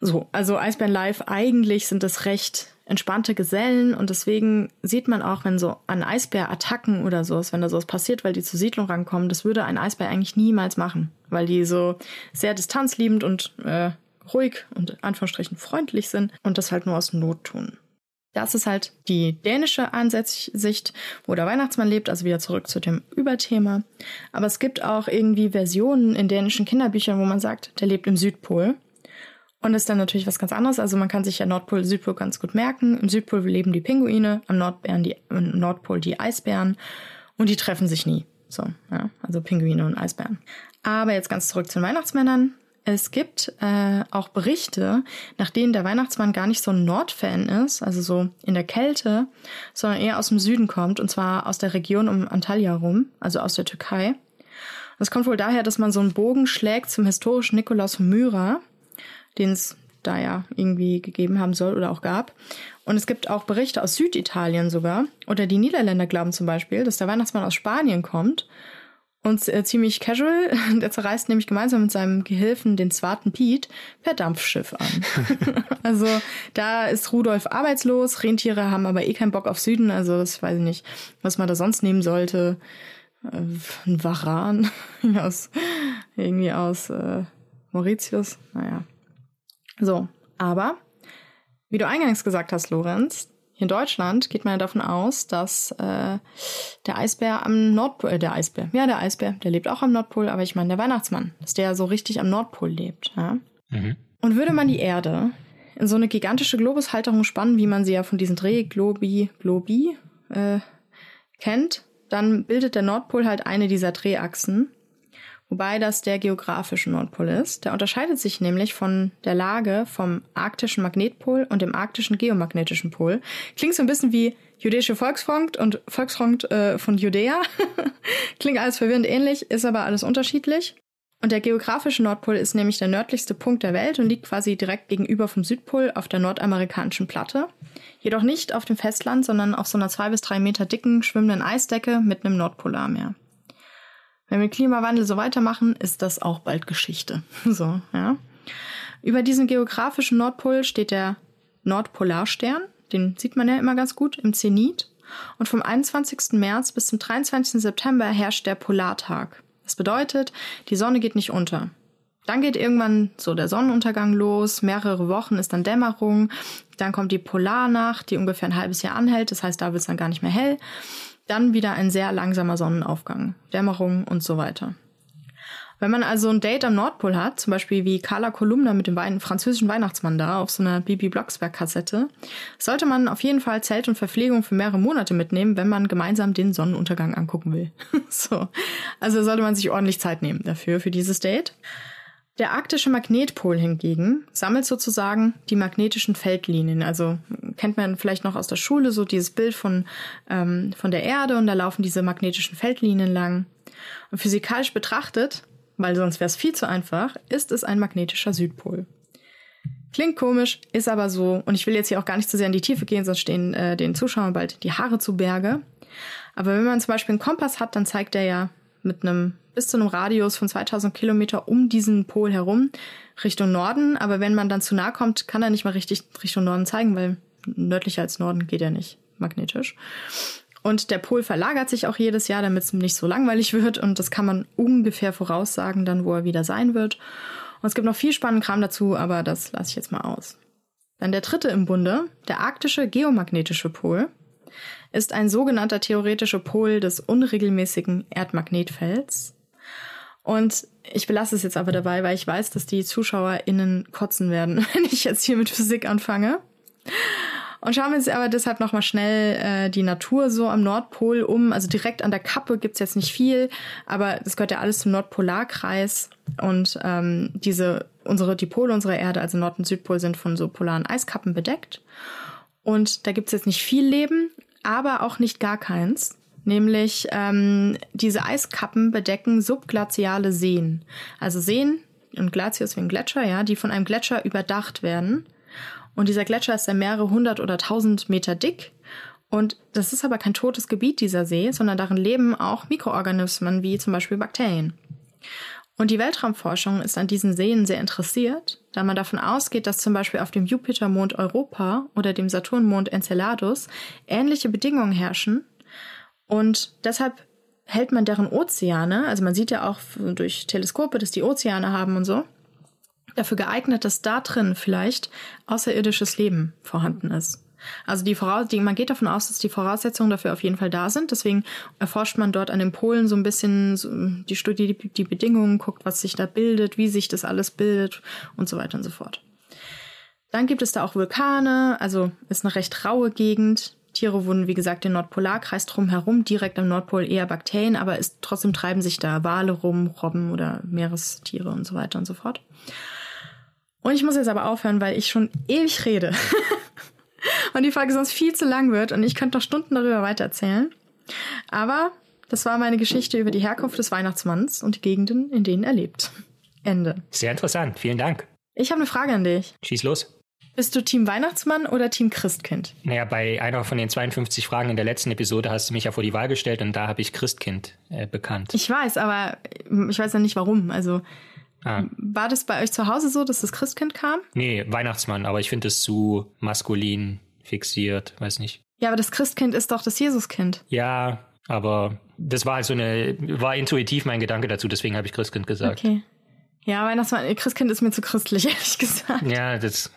So, also Eisbären Live, eigentlich sind das recht entspannte Gesellen und deswegen sieht man auch, wenn so an Eisbär-Attacken oder sowas, wenn da sowas passiert, weil die zur Siedlung rankommen, das würde ein Eisbär eigentlich niemals machen, weil die so sehr distanzliebend und äh, ruhig und Anführungsstrichen freundlich sind und das halt nur aus Not tun. Das ist halt die dänische Ansicht, wo der Weihnachtsmann lebt, also wieder zurück zu dem Überthema. Aber es gibt auch irgendwie Versionen in dänischen Kinderbüchern, wo man sagt, der lebt im Südpol. Und ist dann natürlich was ganz anderes. Also man kann sich ja Nordpol, Südpol ganz gut merken. Im Südpol leben die Pinguine, am Nordbären die, im Nordpol die Eisbären und die treffen sich nie. So, ja, also Pinguine und Eisbären. Aber jetzt ganz zurück zu den Weihnachtsmännern. Es gibt äh, auch Berichte, nach denen der Weihnachtsmann gar nicht so ein Nordfan ist, also so in der Kälte, sondern eher aus dem Süden kommt, und zwar aus der Region um Antalya rum, also aus der Türkei. Das kommt wohl daher, dass man so einen Bogen schlägt zum historischen Nikolaus von Myra, den es da ja irgendwie gegeben haben soll oder auch gab. Und es gibt auch Berichte aus Süditalien sogar. Oder die Niederländer glauben zum Beispiel, dass der Weihnachtsmann aus Spanien kommt Und äh, ziemlich casual, *laughs* der zerreißt nämlich gemeinsam mit seinem Gehilfen den Zwarten Piet per Dampfschiff an. *laughs* also da ist Rudolf arbeitslos, Rentiere haben aber eh keinen Bock auf Süden, also das weiß ich nicht, was man da sonst nehmen sollte. Äh, ein Varan *laughs* aus, irgendwie aus äh, Mauritius, naja. So, aber wie du eingangs gesagt hast, Lorenz, in Deutschland geht man ja davon aus, dass äh, der Eisbär am Nordpol, äh, der Eisbär, ja, der Eisbär, der lebt auch am Nordpol, aber ich meine der Weihnachtsmann, dass der so richtig am Nordpol lebt. Ja? Mhm. Und würde man die Erde in so eine gigantische Globushalterung spannen, wie man sie ja von diesen Drehglobi, Globi äh, kennt, dann bildet der Nordpol halt eine dieser Drehachsen wobei das der geografische Nordpol ist. Der unterscheidet sich nämlich von der Lage vom arktischen Magnetpol und dem arktischen geomagnetischen Pol. Klingt so ein bisschen wie Jüdische Volksfront und Volksfront äh, von Judäa. *laughs* Klingt alles verwirrend ähnlich, ist aber alles unterschiedlich. Und der geografische Nordpol ist nämlich der nördlichste Punkt der Welt und liegt quasi direkt gegenüber vom Südpol auf der nordamerikanischen Platte. Jedoch nicht auf dem Festland, sondern auf so einer zwei bis drei Meter dicken schwimmenden Eisdecke mit einem Nordpolarmeer. Wenn wir Klimawandel so weitermachen, ist das auch bald Geschichte. *laughs* So, ja. Über diesen geografischen Nordpol steht der Nordpolarstern. Den sieht man ja immer ganz gut im Zenit. Und vom 21. März bis zum 23. September herrscht der Polartag. Das bedeutet, die Sonne geht nicht unter. Dann geht irgendwann so der Sonnenuntergang los, mehrere Wochen ist dann Dämmerung, dann kommt die Polarnacht, die ungefähr ein halbes Jahr anhält, das heißt, da wird es dann gar nicht mehr hell. Dann wieder ein sehr langsamer Sonnenaufgang, Dämmerung und so weiter. Wenn man also ein Date am Nordpol hat, zum Beispiel wie Carla Kolumna mit dem Wein französischen Weihnachtsmann da auf so einer Bibi Blocksberg-Kassette, sollte man auf jeden Fall Zelt und Verpflegung für mehrere Monate mitnehmen, wenn man gemeinsam den Sonnenuntergang angucken will. *laughs* so. Also sollte man sich ordentlich Zeit nehmen dafür, für dieses Date. Der arktische Magnetpol hingegen sammelt sozusagen die magnetischen Feldlinien. Also kennt man vielleicht noch aus der Schule so dieses Bild von, ähm, von der Erde und da laufen diese magnetischen Feldlinien lang. Und physikalisch betrachtet, weil sonst wäre es viel zu einfach, ist es ein magnetischer Südpol. Klingt komisch, ist aber so. Und ich will jetzt hier auch gar nicht zu sehr in die Tiefe gehen, sonst stehen äh, den Zuschauern bald die Haare zu Berge. Aber wenn man zum Beispiel einen Kompass hat, dann zeigt er ja mit einem bis zu einem Radius von 2000 Kilometer um diesen Pol herum Richtung Norden. Aber wenn man dann zu nah kommt, kann er nicht mal richtig Richtung Norden zeigen, weil nördlicher als Norden geht er nicht magnetisch. Und der Pol verlagert sich auch jedes Jahr, damit es nicht so langweilig wird. Und das kann man ungefähr voraussagen, dann wo er wieder sein wird. Und es gibt noch viel spannenden Kram dazu, aber das lasse ich jetzt mal aus. Dann der dritte im Bunde, der arktische geomagnetische Pol ist ein sogenannter theoretischer Pol des unregelmäßigen Erdmagnetfelds. Und ich belasse es jetzt aber dabei, weil ich weiß, dass die ZuschauerInnen kotzen werden, *laughs* wenn ich jetzt hier mit Physik anfange. Und schauen wir uns aber deshalb nochmal schnell äh, die Natur so am Nordpol um. Also direkt an der Kappe gibt's jetzt nicht viel, aber das gehört ja alles zum Nordpolarkreis. Und ähm, diese, unsere, die Pole unserer Erde, also Nord- und Südpol, sind von so polaren Eiskappen bedeckt. Und da gibt's jetzt nicht viel Leben, aber auch nicht gar keins. Nämlich ähm, diese Eiskappen bedecken subglaziale Seen. Also Seen und Glazius wie ein Gletscher, ja, die von einem Gletscher überdacht werden. Und dieser Gletscher ist dann mehrere hundert oder tausend Meter dick. Und das ist aber kein totes Gebiet, dieser See, sondern darin leben auch Mikroorganismen wie zum Beispiel Bakterien. Und die Weltraumforschung ist an diesen Seen sehr interessiert, da man davon ausgeht, dass zum Beispiel auf dem Jupitermond Europa oder dem Saturnmond Enceladus ähnliche Bedingungen herrschen. Und deshalb hält man deren Ozeane, also man sieht ja auch durch Teleskope, dass die Ozeane haben und so, dafür geeignet, dass da drin vielleicht außerirdisches Leben vorhanden ist. Also die Voraus die, man geht davon aus, dass die Voraussetzungen dafür auf jeden Fall da sind. Deswegen erforscht man dort an den Polen so ein bisschen so die Studie, die, die Bedingungen, guckt, was sich da bildet, wie sich das alles bildet und so weiter und so fort. Dann gibt es da auch Vulkane, also ist eine recht raue Gegend. Tiere wurden, wie gesagt, den Nordpolarkreis drumherum, direkt am Nordpol eher Bakterien, aber ist, trotzdem treiben sich da Wale rum, Robben oder Meerestiere und so weiter und so fort. Und ich muss jetzt aber aufhören, weil ich schon ewig rede. *laughs* und die Folge sonst viel zu lang wird und ich könnte noch Stunden darüber weitererzählen. Aber das war meine Geschichte über die Herkunft des Weihnachtsmanns und die Gegenden, in denen er lebt. Ende.
Sehr interessant. Vielen Dank.
Ich habe eine Frage an dich.
Schieß los.
Bist du Team Weihnachtsmann oder Team Christkind?
Naja, bei einer von den 52 Fragen in der letzten Episode hast du mich ja vor die Wahl gestellt und da habe ich Christkind äh, bekannt.
Ich weiß, aber ich weiß ja nicht warum. Also ah. war das bei euch zu Hause so, dass das Christkind kam?
Nee, Weihnachtsmann, aber ich finde es zu maskulin fixiert, weiß nicht.
Ja, aber das Christkind ist doch das Jesuskind.
Ja, aber das war halt so eine, war intuitiv mein Gedanke dazu, deswegen habe ich Christkind gesagt.
Okay. Ja, Weihnachtsmann, Christkind ist mir zu christlich, *laughs* ehrlich gesagt.
Ja, das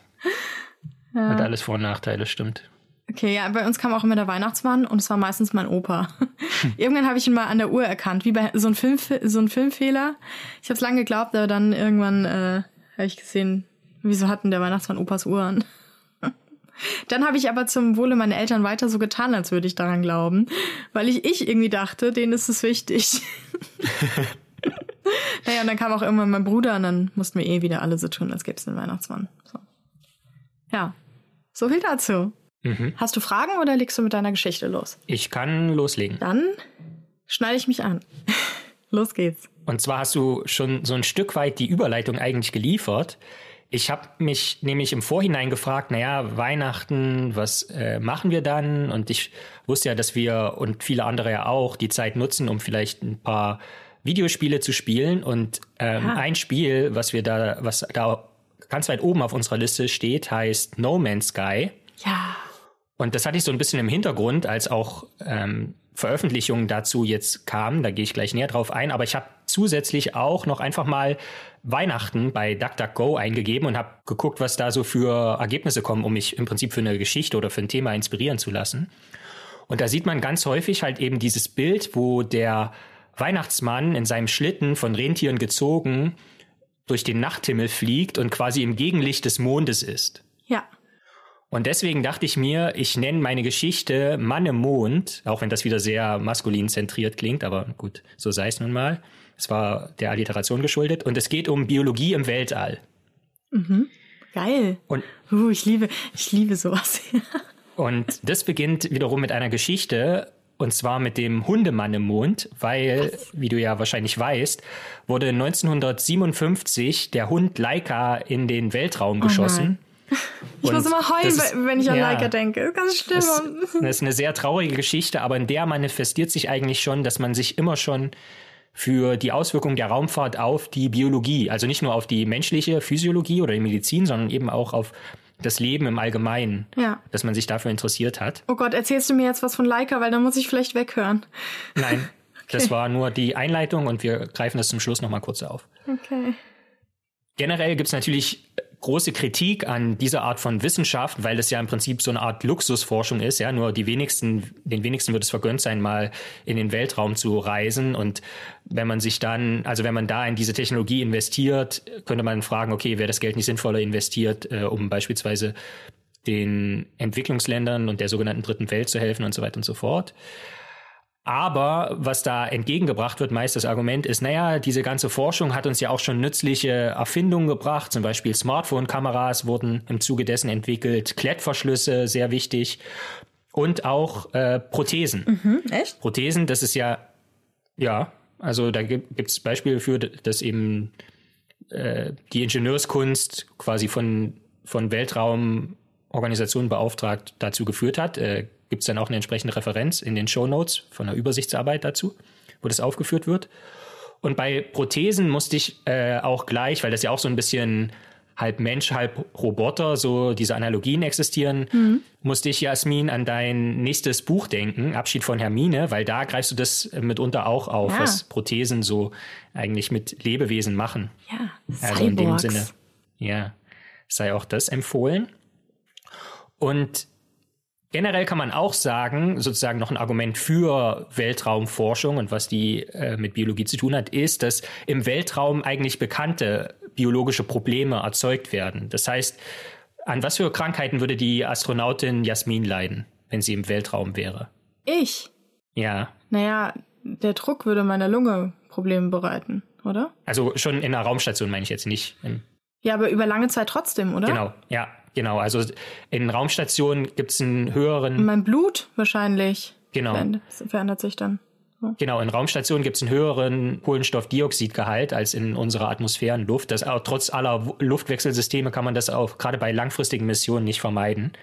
ja. Hat alles Vor- und Nachteile, stimmt.
Okay, ja, bei uns kam auch immer der Weihnachtsmann und es war meistens mein Opa. *laughs* irgendwann habe ich ihn mal an der Uhr erkannt, wie bei so ein, Film, so ein Filmfehler. Ich habe es lange geglaubt, aber dann irgendwann äh, habe ich gesehen, wieso hatten der Weihnachtsmann Opas Uhr an? *laughs* Dann habe ich aber zum Wohle meiner Eltern weiter so getan, als würde ich daran glauben, weil ich, ich irgendwie dachte, denen ist es wichtig. *laughs* naja, und dann kam auch irgendwann mein Bruder und dann mussten wir eh wieder alle so tun, als gäbe es einen Weihnachtsmann. So. Ja, so viel dazu. Mhm. Hast du Fragen oder legst du mit deiner Geschichte los?
Ich kann loslegen.
Dann schneide ich mich an. *laughs* los geht's.
Und zwar hast du schon so ein Stück weit die Überleitung eigentlich geliefert. Ich habe mich nämlich im Vorhinein gefragt, naja, Weihnachten, was äh, machen wir dann? Und ich wusste ja, dass wir und viele andere ja auch die Zeit nutzen, um vielleicht ein paar Videospiele zu spielen. Und ähm, ein Spiel, was wir da, was da ganz weit oben auf unserer Liste steht, heißt No Man's Sky.
Ja.
Und das hatte ich so ein bisschen im Hintergrund, als auch ähm, Veröffentlichungen dazu jetzt kamen. Da gehe ich gleich näher drauf ein. Aber ich habe zusätzlich auch noch einfach mal Weihnachten bei DuckDuckGo eingegeben und habe geguckt, was da so für Ergebnisse kommen, um mich im Prinzip für eine Geschichte oder für ein Thema inspirieren zu lassen. Und da sieht man ganz häufig halt eben dieses Bild, wo der Weihnachtsmann in seinem Schlitten von Rentieren gezogen durch den Nachthimmel fliegt und quasi im Gegenlicht des Mondes ist.
Ja.
Und deswegen dachte ich mir, ich nenne meine Geschichte Mann im Mond, auch wenn das wieder sehr maskulin zentriert klingt, aber gut, so sei es nun mal. Es war der Alliteration geschuldet und es geht um Biologie im Weltall.
Mhm. Geil. Und uh, ich liebe, ich liebe sowas. *laughs*
und das beginnt wiederum mit einer Geschichte und zwar mit dem Hundemann im Mond, weil, Was? wie du ja wahrscheinlich weißt, wurde 1957 der Hund Laika in den Weltraum oh geschossen. *laughs*
Ich und muss immer heulen, ist, wenn ich an ja, Laika denke. Ganz schlimm. Das,
das ist eine sehr traurige Geschichte, aber in der manifestiert sich eigentlich schon, dass man sich immer schon für die Auswirkungen der Raumfahrt auf die Biologie, also nicht nur auf die menschliche Physiologie oder die Medizin, sondern eben auch auf das Leben im Allgemeinen,
ja.
dass man sich dafür interessiert hat.
Oh Gott, erzählst du mir jetzt was von Leica, weil dann muss ich vielleicht weghören.
Nein, *laughs* okay. das war nur die Einleitung und wir greifen das zum Schluss nochmal kurz auf.
Okay.
Generell gibt es natürlich große Kritik an dieser Art von Wissenschaft, weil es ja im Prinzip so eine Art Luxusforschung ist. Ja, nur die wenigsten, den wenigsten wird es vergönnt sein, mal in den Weltraum zu reisen. Und wenn man sich dann, also wenn man da in diese Technologie investiert, könnte man fragen, okay, wäre das Geld nicht sinnvoller investiert, äh, um beispielsweise den Entwicklungsländern und der sogenannten dritten Welt zu helfen und so weiter und so fort. Aber was da entgegengebracht wird, meist das Argument ist, naja, diese ganze Forschung hat uns ja auch schon nützliche Erfindungen gebracht. Zum Beispiel Smartphone-Kameras wurden im Zuge dessen entwickelt, Klettverschlüsse, sehr wichtig. Und auch äh, Prothesen.
Mhm, echt?
Prothesen, das ist ja, ja, also da gibt es Beispiele für, dass eben äh, die Ingenieurskunst quasi von, von Weltraumorganisationen beauftragt dazu geführt hat. Äh, gibt es dann auch eine entsprechende Referenz in den Show Notes von der Übersichtsarbeit dazu, wo das aufgeführt wird. Und bei Prothesen musste ich äh, auch gleich, weil das ja auch so ein bisschen halb Mensch, halb Roboter, so diese Analogien existieren, mhm. musste ich, Jasmin, an dein nächstes Buch denken, Abschied von Hermine, weil da greifst du das mitunter auch auf, ja. was Prothesen so eigentlich mit Lebewesen machen.
Ja,
also in dem Sinne, ja, sei auch das empfohlen. Und Generell kann man auch sagen, sozusagen noch ein Argument für Weltraumforschung und was die äh, mit Biologie zu tun hat, ist, dass im Weltraum eigentlich bekannte biologische Probleme erzeugt werden. Das heißt, an was für Krankheiten würde die Astronautin Jasmin leiden, wenn sie im Weltraum wäre?
Ich?
Ja.
Naja, der Druck würde meiner Lunge Probleme bereiten, oder?
Also schon in einer Raumstation meine ich jetzt nicht.
Ja, aber über lange Zeit trotzdem, oder?
Genau, ja. Genau, also in Raumstationen gibt es einen höheren.
Mein Blut wahrscheinlich.
Genau.
Verändert sich dann.
Genau, in Raumstationen gibt es einen höheren Kohlenstoffdioxidgehalt als in unserer Atmosphärenluft. Das, auch trotz aller Luftwechselsysteme kann man das auch gerade bei langfristigen Missionen nicht vermeiden.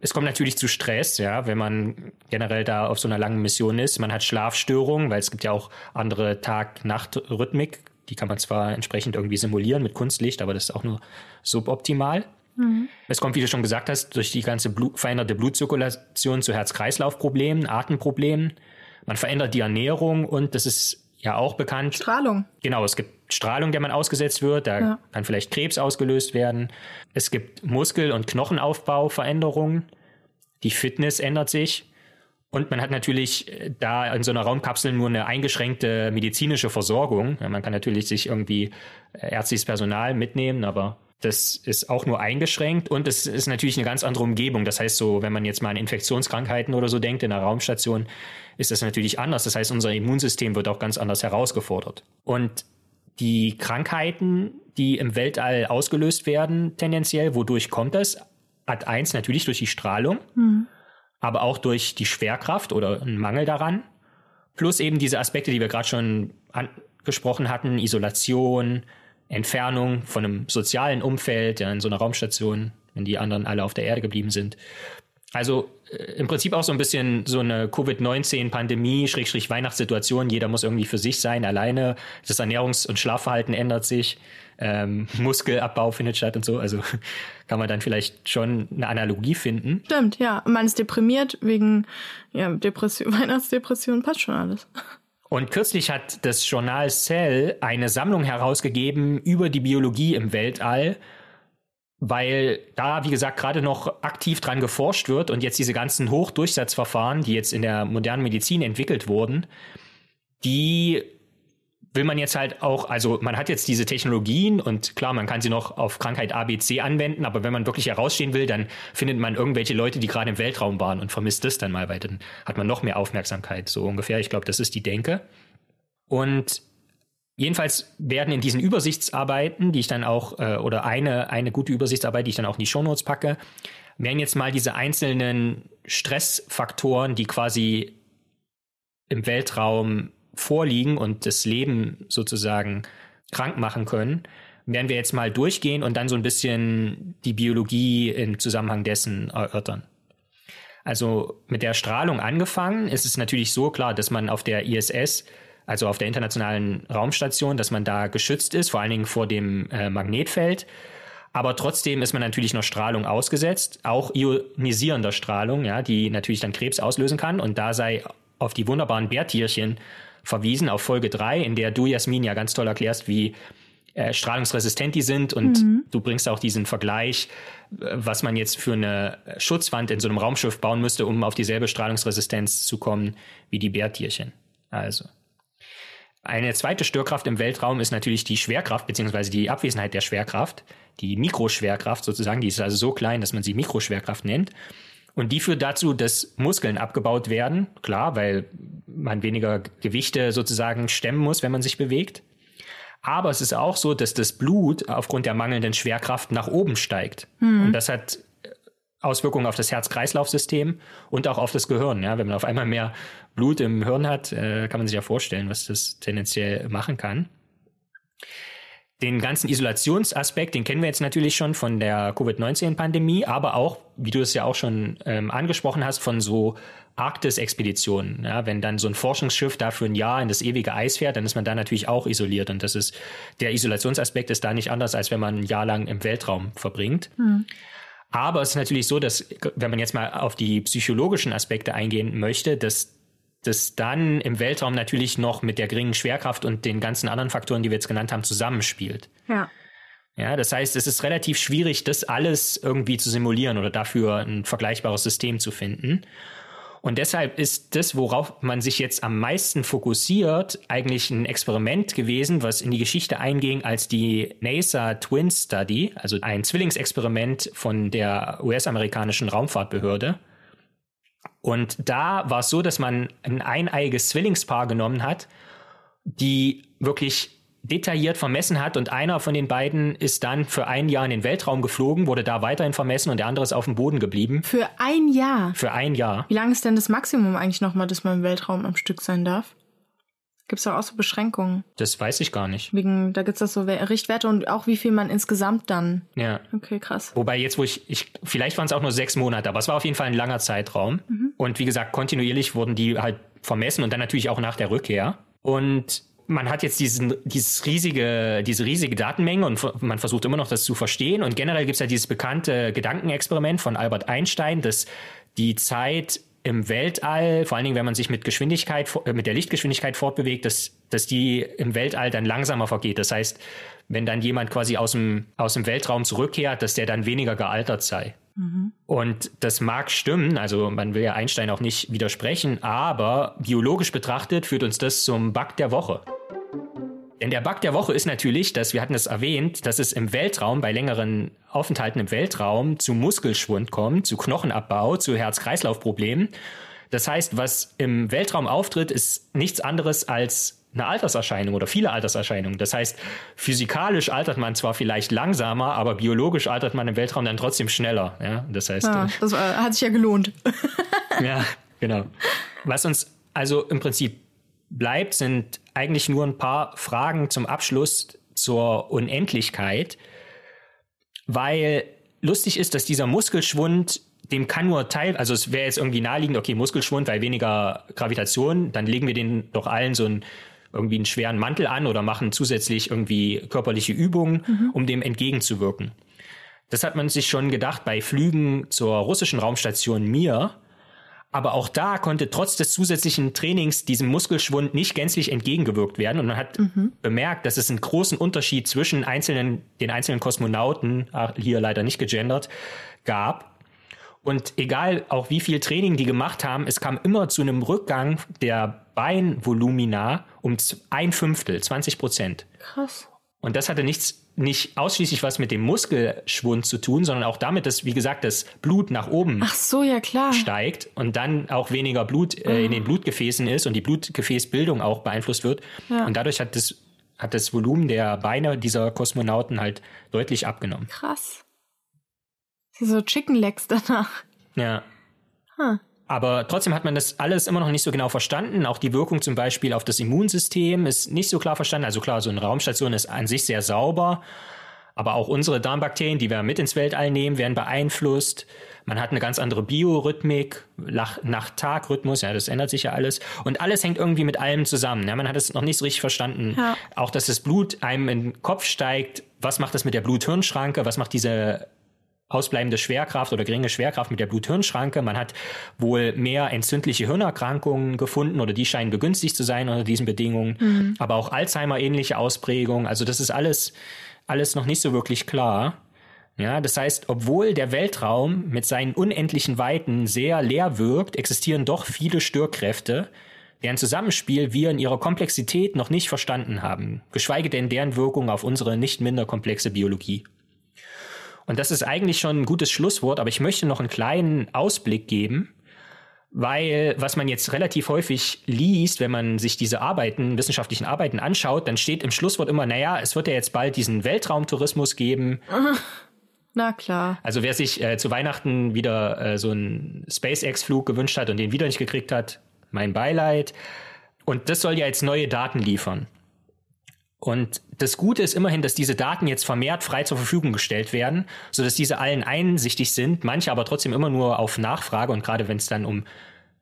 Es kommt natürlich zu Stress, ja, wenn man generell da auf so einer langen Mission ist. Man hat Schlafstörungen, weil es gibt ja auch andere Tag-Nacht-Rhythmik. Die kann man zwar entsprechend irgendwie simulieren mit Kunstlicht, aber das ist auch nur suboptimal. Mhm. Es kommt, wie du schon gesagt hast, durch die ganze Blut, veränderte Blutzirkulation zu Herz-Kreislauf-Problemen, Atemproblemen. Man verändert die Ernährung und das ist ja auch bekannt.
Strahlung.
Genau, es gibt Strahlung, der man ausgesetzt wird. Da ja. kann vielleicht Krebs ausgelöst werden. Es gibt Muskel- und Knochenaufbauveränderungen. Die Fitness ändert sich. Und man hat natürlich äh, da in so einer Raumkapsel nur eine eingeschränkte medizinische Versorgung. Man kann natürlich sich irgendwie äh, ärztliches Personal mitnehmen, aber das ist auch nur eingeschränkt und es ist natürlich eine ganz andere Umgebung. Das heißt so, wenn man jetzt mal an Infektionskrankheiten oder so denkt in einer Raumstation, ist das natürlich anders. Das heißt, unser Immunsystem wird auch ganz anders herausgefordert. Und die Krankheiten, die im Weltall ausgelöst werden, tendenziell, wodurch kommt das? Ad eins natürlich durch die Strahlung, mhm. aber auch durch die Schwerkraft oder einen Mangel daran. Plus eben diese Aspekte, die wir gerade schon angesprochen hatten, Isolation, Entfernung von einem sozialen Umfeld, ja, in so einer Raumstation, wenn die anderen alle auf der Erde geblieben sind. Also äh, im Prinzip auch so ein bisschen so eine Covid-19-Pandemie, Schrägstrich Weihnachtssituation. Jeder muss irgendwie für sich sein, alleine. Das Ernährungs- und Schlafverhalten ändert sich. Ähm, *laughs* Muskelabbau findet statt und so. Also *laughs* kann man dann vielleicht schon eine Analogie finden.
Stimmt, ja. Man ist deprimiert wegen ja, Depression, *laughs* Weihnachtsdepression, passt schon alles.
Und kürzlich hat das Journal Cell eine Sammlung herausgegeben über die Biologie im Weltall, weil da, wie gesagt, gerade noch aktiv dran geforscht wird und jetzt diese ganzen Hochdurchsatzverfahren, die jetzt in der modernen Medizin entwickelt wurden, die will man jetzt halt auch, also man hat jetzt diese Technologien und klar, man kann sie noch auf Krankheit ABC anwenden, aber wenn man wirklich herausstehen will, dann findet man irgendwelche Leute, die gerade im Weltraum waren und vermisst das dann mal, weil dann hat man noch mehr Aufmerksamkeit, so ungefähr. Ich glaube, das ist die Denke. Und jedenfalls werden in diesen Übersichtsarbeiten, die ich dann auch, äh, oder eine, eine gute Übersichtsarbeit, die ich dann auch in die Shownotes packe, werden jetzt mal diese einzelnen Stressfaktoren, die quasi im Weltraum vorliegen und das Leben sozusagen krank machen können, werden wir jetzt mal durchgehen und dann so ein bisschen die Biologie im Zusammenhang dessen erörtern. Also mit der Strahlung angefangen ist es natürlich so klar, dass man auf der ISS, also auf der internationalen Raumstation, dass man da geschützt ist, vor allen Dingen vor dem äh, Magnetfeld. Aber trotzdem ist man natürlich noch Strahlung ausgesetzt, auch ionisierender Strahlung, ja, die natürlich dann Krebs auslösen kann. Und da sei auf die wunderbaren Bärtierchen verwiesen auf Folge 3, in der du, Jasmin, ja ganz toll erklärst, wie äh, strahlungsresistent die sind und mhm. du bringst auch diesen Vergleich, äh, was man jetzt für eine Schutzwand in so einem Raumschiff bauen müsste, um auf dieselbe Strahlungsresistenz zu kommen wie die Bärtierchen. Also. Eine zweite Störkraft im Weltraum ist natürlich die Schwerkraft, beziehungsweise die Abwesenheit der Schwerkraft, die Mikroschwerkraft sozusagen, die ist also so klein, dass man sie Mikroschwerkraft nennt. Und die führt dazu, dass Muskeln abgebaut werden, klar, weil man weniger Gewichte sozusagen stemmen muss, wenn man sich bewegt. Aber es ist auch so, dass das Blut aufgrund der mangelnden Schwerkraft nach oben steigt. Mhm. Und das hat Auswirkungen auf das Herz-Kreislauf-System und auch auf das Gehirn. Ja, wenn man auf einmal mehr Blut im Hirn hat, äh, kann man sich ja vorstellen, was das tendenziell machen kann. Den ganzen Isolationsaspekt, den kennen wir jetzt natürlich schon von der Covid-19-Pandemie, aber auch, wie du es ja auch schon ähm, angesprochen hast, von so Arktis-Expeditionen. Ja, wenn dann so ein Forschungsschiff da für ein Jahr in das ewige Eis fährt, dann ist man da natürlich auch isoliert. Und das ist, der Isolationsaspekt ist da nicht anders, als wenn man ein Jahr lang im Weltraum verbringt. Mhm. Aber es ist natürlich so, dass, wenn man jetzt mal auf die psychologischen Aspekte eingehen möchte, dass das dann im Weltraum natürlich noch mit der geringen Schwerkraft und den ganzen anderen Faktoren, die wir jetzt genannt haben, zusammenspielt.
Ja.
Ja, das heißt, es ist relativ schwierig, das alles irgendwie zu simulieren oder dafür ein vergleichbares System zu finden. Und deshalb ist das, worauf man sich jetzt am meisten fokussiert, eigentlich ein Experiment gewesen, was in die Geschichte einging als die NASA Twin Study, also ein Zwillingsexperiment von der US-amerikanischen Raumfahrtbehörde. Und da war es so, dass man ein eineiiges Zwillingspaar genommen hat, die wirklich detailliert vermessen hat und einer von den beiden ist dann für ein Jahr in den Weltraum geflogen, wurde da weiterhin vermessen und der andere ist auf dem Boden geblieben.
Für ein Jahr?
Für ein Jahr.
Wie lange ist denn das Maximum eigentlich nochmal, dass man im Weltraum am Stück sein darf? Gibt es doch auch so Beschränkungen?
Das weiß ich gar nicht.
Wegen, da gibt's das so Richtwerte und auch wie viel man insgesamt dann.
Ja.
Okay, krass.
Wobei jetzt, wo ich, ich vielleicht waren es auch nur sechs Monate, aber es war auf jeden Fall ein langer Zeitraum. Mhm. Und wie gesagt, kontinuierlich wurden die halt vermessen und dann natürlich auch nach der Rückkehr. Und man hat jetzt diesen, dieses riesige, diese riesige Datenmenge und man versucht immer noch das zu verstehen. Und generell gibt es ja dieses bekannte Gedankenexperiment von Albert Einstein, dass die Zeit im Weltall, vor allen Dingen, wenn man sich mit Geschwindigkeit, äh, mit der Lichtgeschwindigkeit fortbewegt, dass, dass die im Weltall dann langsamer vergeht. Das heißt, wenn dann jemand quasi aus dem, aus dem Weltraum zurückkehrt, dass der dann weniger gealtert sei. Mhm. Und das mag stimmen, also man will ja Einstein auch nicht widersprechen, aber biologisch betrachtet führt uns das zum Bug der Woche. Denn der Bug der Woche ist natürlich, dass wir hatten es erwähnt, dass es im Weltraum bei längeren Aufenthalten im Weltraum zu Muskelschwund kommt, zu Knochenabbau, zu Herz-Kreislauf-Problemen. Das heißt, was im Weltraum auftritt, ist nichts anderes als eine Alterserscheinung oder viele Alterserscheinungen. Das heißt, physikalisch altert man zwar vielleicht langsamer, aber biologisch altert man im Weltraum dann trotzdem schneller. Ja, das heißt,
ah, das äh, hat sich ja gelohnt. *laughs*
ja, genau. Was uns also im Prinzip bleibt, sind eigentlich nur ein paar Fragen zum Abschluss zur Unendlichkeit, weil lustig ist, dass dieser Muskelschwund, dem kann nur Teil, also es wäre jetzt irgendwie naheliegend, okay, Muskelschwund, weil weniger Gravitation, dann legen wir den doch allen so einen irgendwie einen schweren Mantel an oder machen zusätzlich irgendwie körperliche Übungen, mhm. um dem entgegenzuwirken. Das hat man sich schon gedacht bei Flügen zur russischen Raumstation Mir, aber auch da konnte trotz des zusätzlichen Trainings diesem Muskelschwund nicht gänzlich entgegengewirkt werden. Und man hat mhm. bemerkt, dass es einen großen Unterschied zwischen einzelnen, den einzelnen Kosmonauten, hier leider nicht gegendert, gab. Und egal auch wie viel Training die gemacht haben, es kam immer zu einem Rückgang der Beinvolumina um ein Fünftel, 20 Prozent.
Krass.
Und das hatte nichts, nicht ausschließlich was mit dem Muskelschwund zu tun, sondern auch damit, dass, wie gesagt, das Blut nach oben
so, ja, klar.
steigt und dann auch weniger Blut äh, in den ah. Blutgefäßen ist und die Blutgefäßbildung auch beeinflusst wird. Ja. Und dadurch hat das, hat das Volumen der Beine dieser Kosmonauten halt deutlich abgenommen.
Krass. So Chicken Legs danach.
Ja. Huh. Aber trotzdem hat man das alles immer noch nicht so genau verstanden. Auch die Wirkung zum Beispiel auf das Immunsystem ist nicht so klar verstanden. Also klar, so eine Raumstation ist an sich sehr sauber. Aber auch unsere Darmbakterien, die wir mit ins Weltall nehmen, werden beeinflusst. Man hat eine ganz andere Biorhythmik, Nacht-Tag-Rhythmus, ja, das ändert sich ja alles. Und alles hängt irgendwie mit allem zusammen. Ja, man hat es noch nicht so richtig verstanden. Ja. Auch, dass das Blut einem in den Kopf steigt. Was macht das mit der Blut-Hirn-Schranke? Was macht diese ausbleibende Schwerkraft oder geringe Schwerkraft mit der Blut-Hirn-Schranke. Man hat wohl mehr entzündliche Hirnerkrankungen gefunden oder die scheinen begünstigt zu sein unter diesen Bedingungen. Mhm. Aber auch Alzheimer-ähnliche Ausprägungen. Also das ist alles, alles noch nicht so wirklich klar. Ja, das heißt, obwohl der Weltraum mit seinen unendlichen Weiten sehr leer wirkt, existieren doch viele Störkräfte, deren Zusammenspiel wir in ihrer Komplexität noch nicht verstanden haben, geschweige denn deren Wirkung auf unsere nicht minder komplexe Biologie. Und das ist eigentlich schon ein gutes Schlusswort, aber ich möchte noch einen kleinen Ausblick geben, weil was man jetzt relativ häufig liest, wenn man sich diese Arbeiten, wissenschaftlichen Arbeiten anschaut, dann steht im Schlusswort immer, naja, es wird ja jetzt bald diesen Weltraumtourismus geben. *laughs*
Na klar.
Also wer sich äh, zu Weihnachten wieder äh, so einen SpaceX-Flug gewünscht hat und den wieder nicht gekriegt hat, mein Beileid. Und das soll ja jetzt neue Daten liefern. Und das Gute ist immerhin, dass diese Daten jetzt vermehrt frei zur Verfügung gestellt werden, sodass diese allen einsichtig sind, manche aber trotzdem immer nur auf Nachfrage und gerade wenn es dann um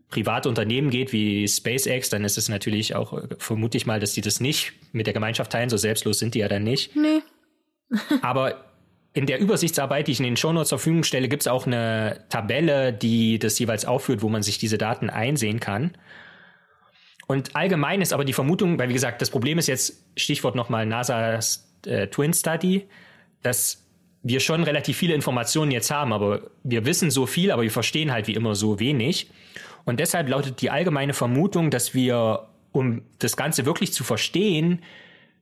private Unternehmen geht wie SpaceX, dann ist es natürlich auch, vermute ich mal, dass die das nicht mit der Gemeinschaft teilen, so selbstlos sind die ja dann nicht.
Nee. *laughs*
aber in der Übersichtsarbeit, die ich in den Shownotes zur Verfügung stelle, gibt es auch eine Tabelle, die das jeweils aufführt, wo man sich diese Daten einsehen kann. Und allgemein ist aber die Vermutung, weil wie gesagt, das Problem ist jetzt, Stichwort nochmal NASA's äh, Twin Study, dass wir schon relativ viele Informationen jetzt haben, aber wir wissen so viel, aber wir verstehen halt wie immer so wenig. Und deshalb lautet die allgemeine Vermutung, dass wir, um das Ganze wirklich zu verstehen,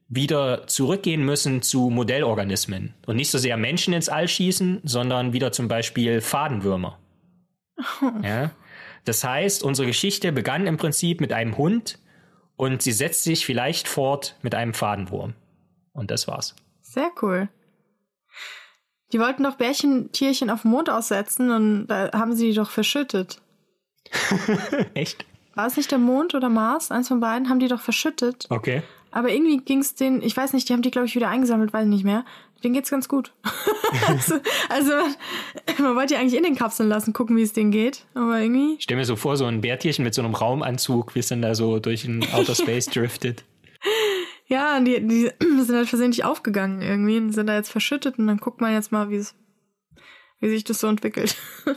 wieder zurückgehen müssen zu Modellorganismen und nicht so sehr Menschen ins All schießen, sondern wieder zum Beispiel Fadenwürmer. *laughs* Ja? Das heißt, unsere Geschichte begann im Prinzip mit einem Hund und sie setzt sich vielleicht fort mit einem Fadenwurm. Und das war's.
Sehr cool. Die wollten doch Bärchentierchen auf den Mond aussetzen und da haben sie die doch verschüttet. *laughs*
Echt?
War es nicht der Mond oder Mars? Eins von beiden haben die doch verschüttet.
Okay.
Aber irgendwie ging es denen, ich weiß nicht, die haben die, glaube ich, wieder eingesammelt, weiß nicht mehr. Denen geht's ganz gut. *laughs* also, also, man wollte die eigentlich in den Kapseln lassen, gucken, wie es denen geht. Aber irgendwie.
Ich stell mir so vor, so ein Bärtierchen mit so einem Raumanzug, wie es dann da so durch den Outer Space driftet. *laughs*
Ja, die, die sind halt versehentlich aufgegangen irgendwie und sind da jetzt verschüttet und dann guckt man jetzt mal, wie es, wie sich das so entwickelt. *laughs*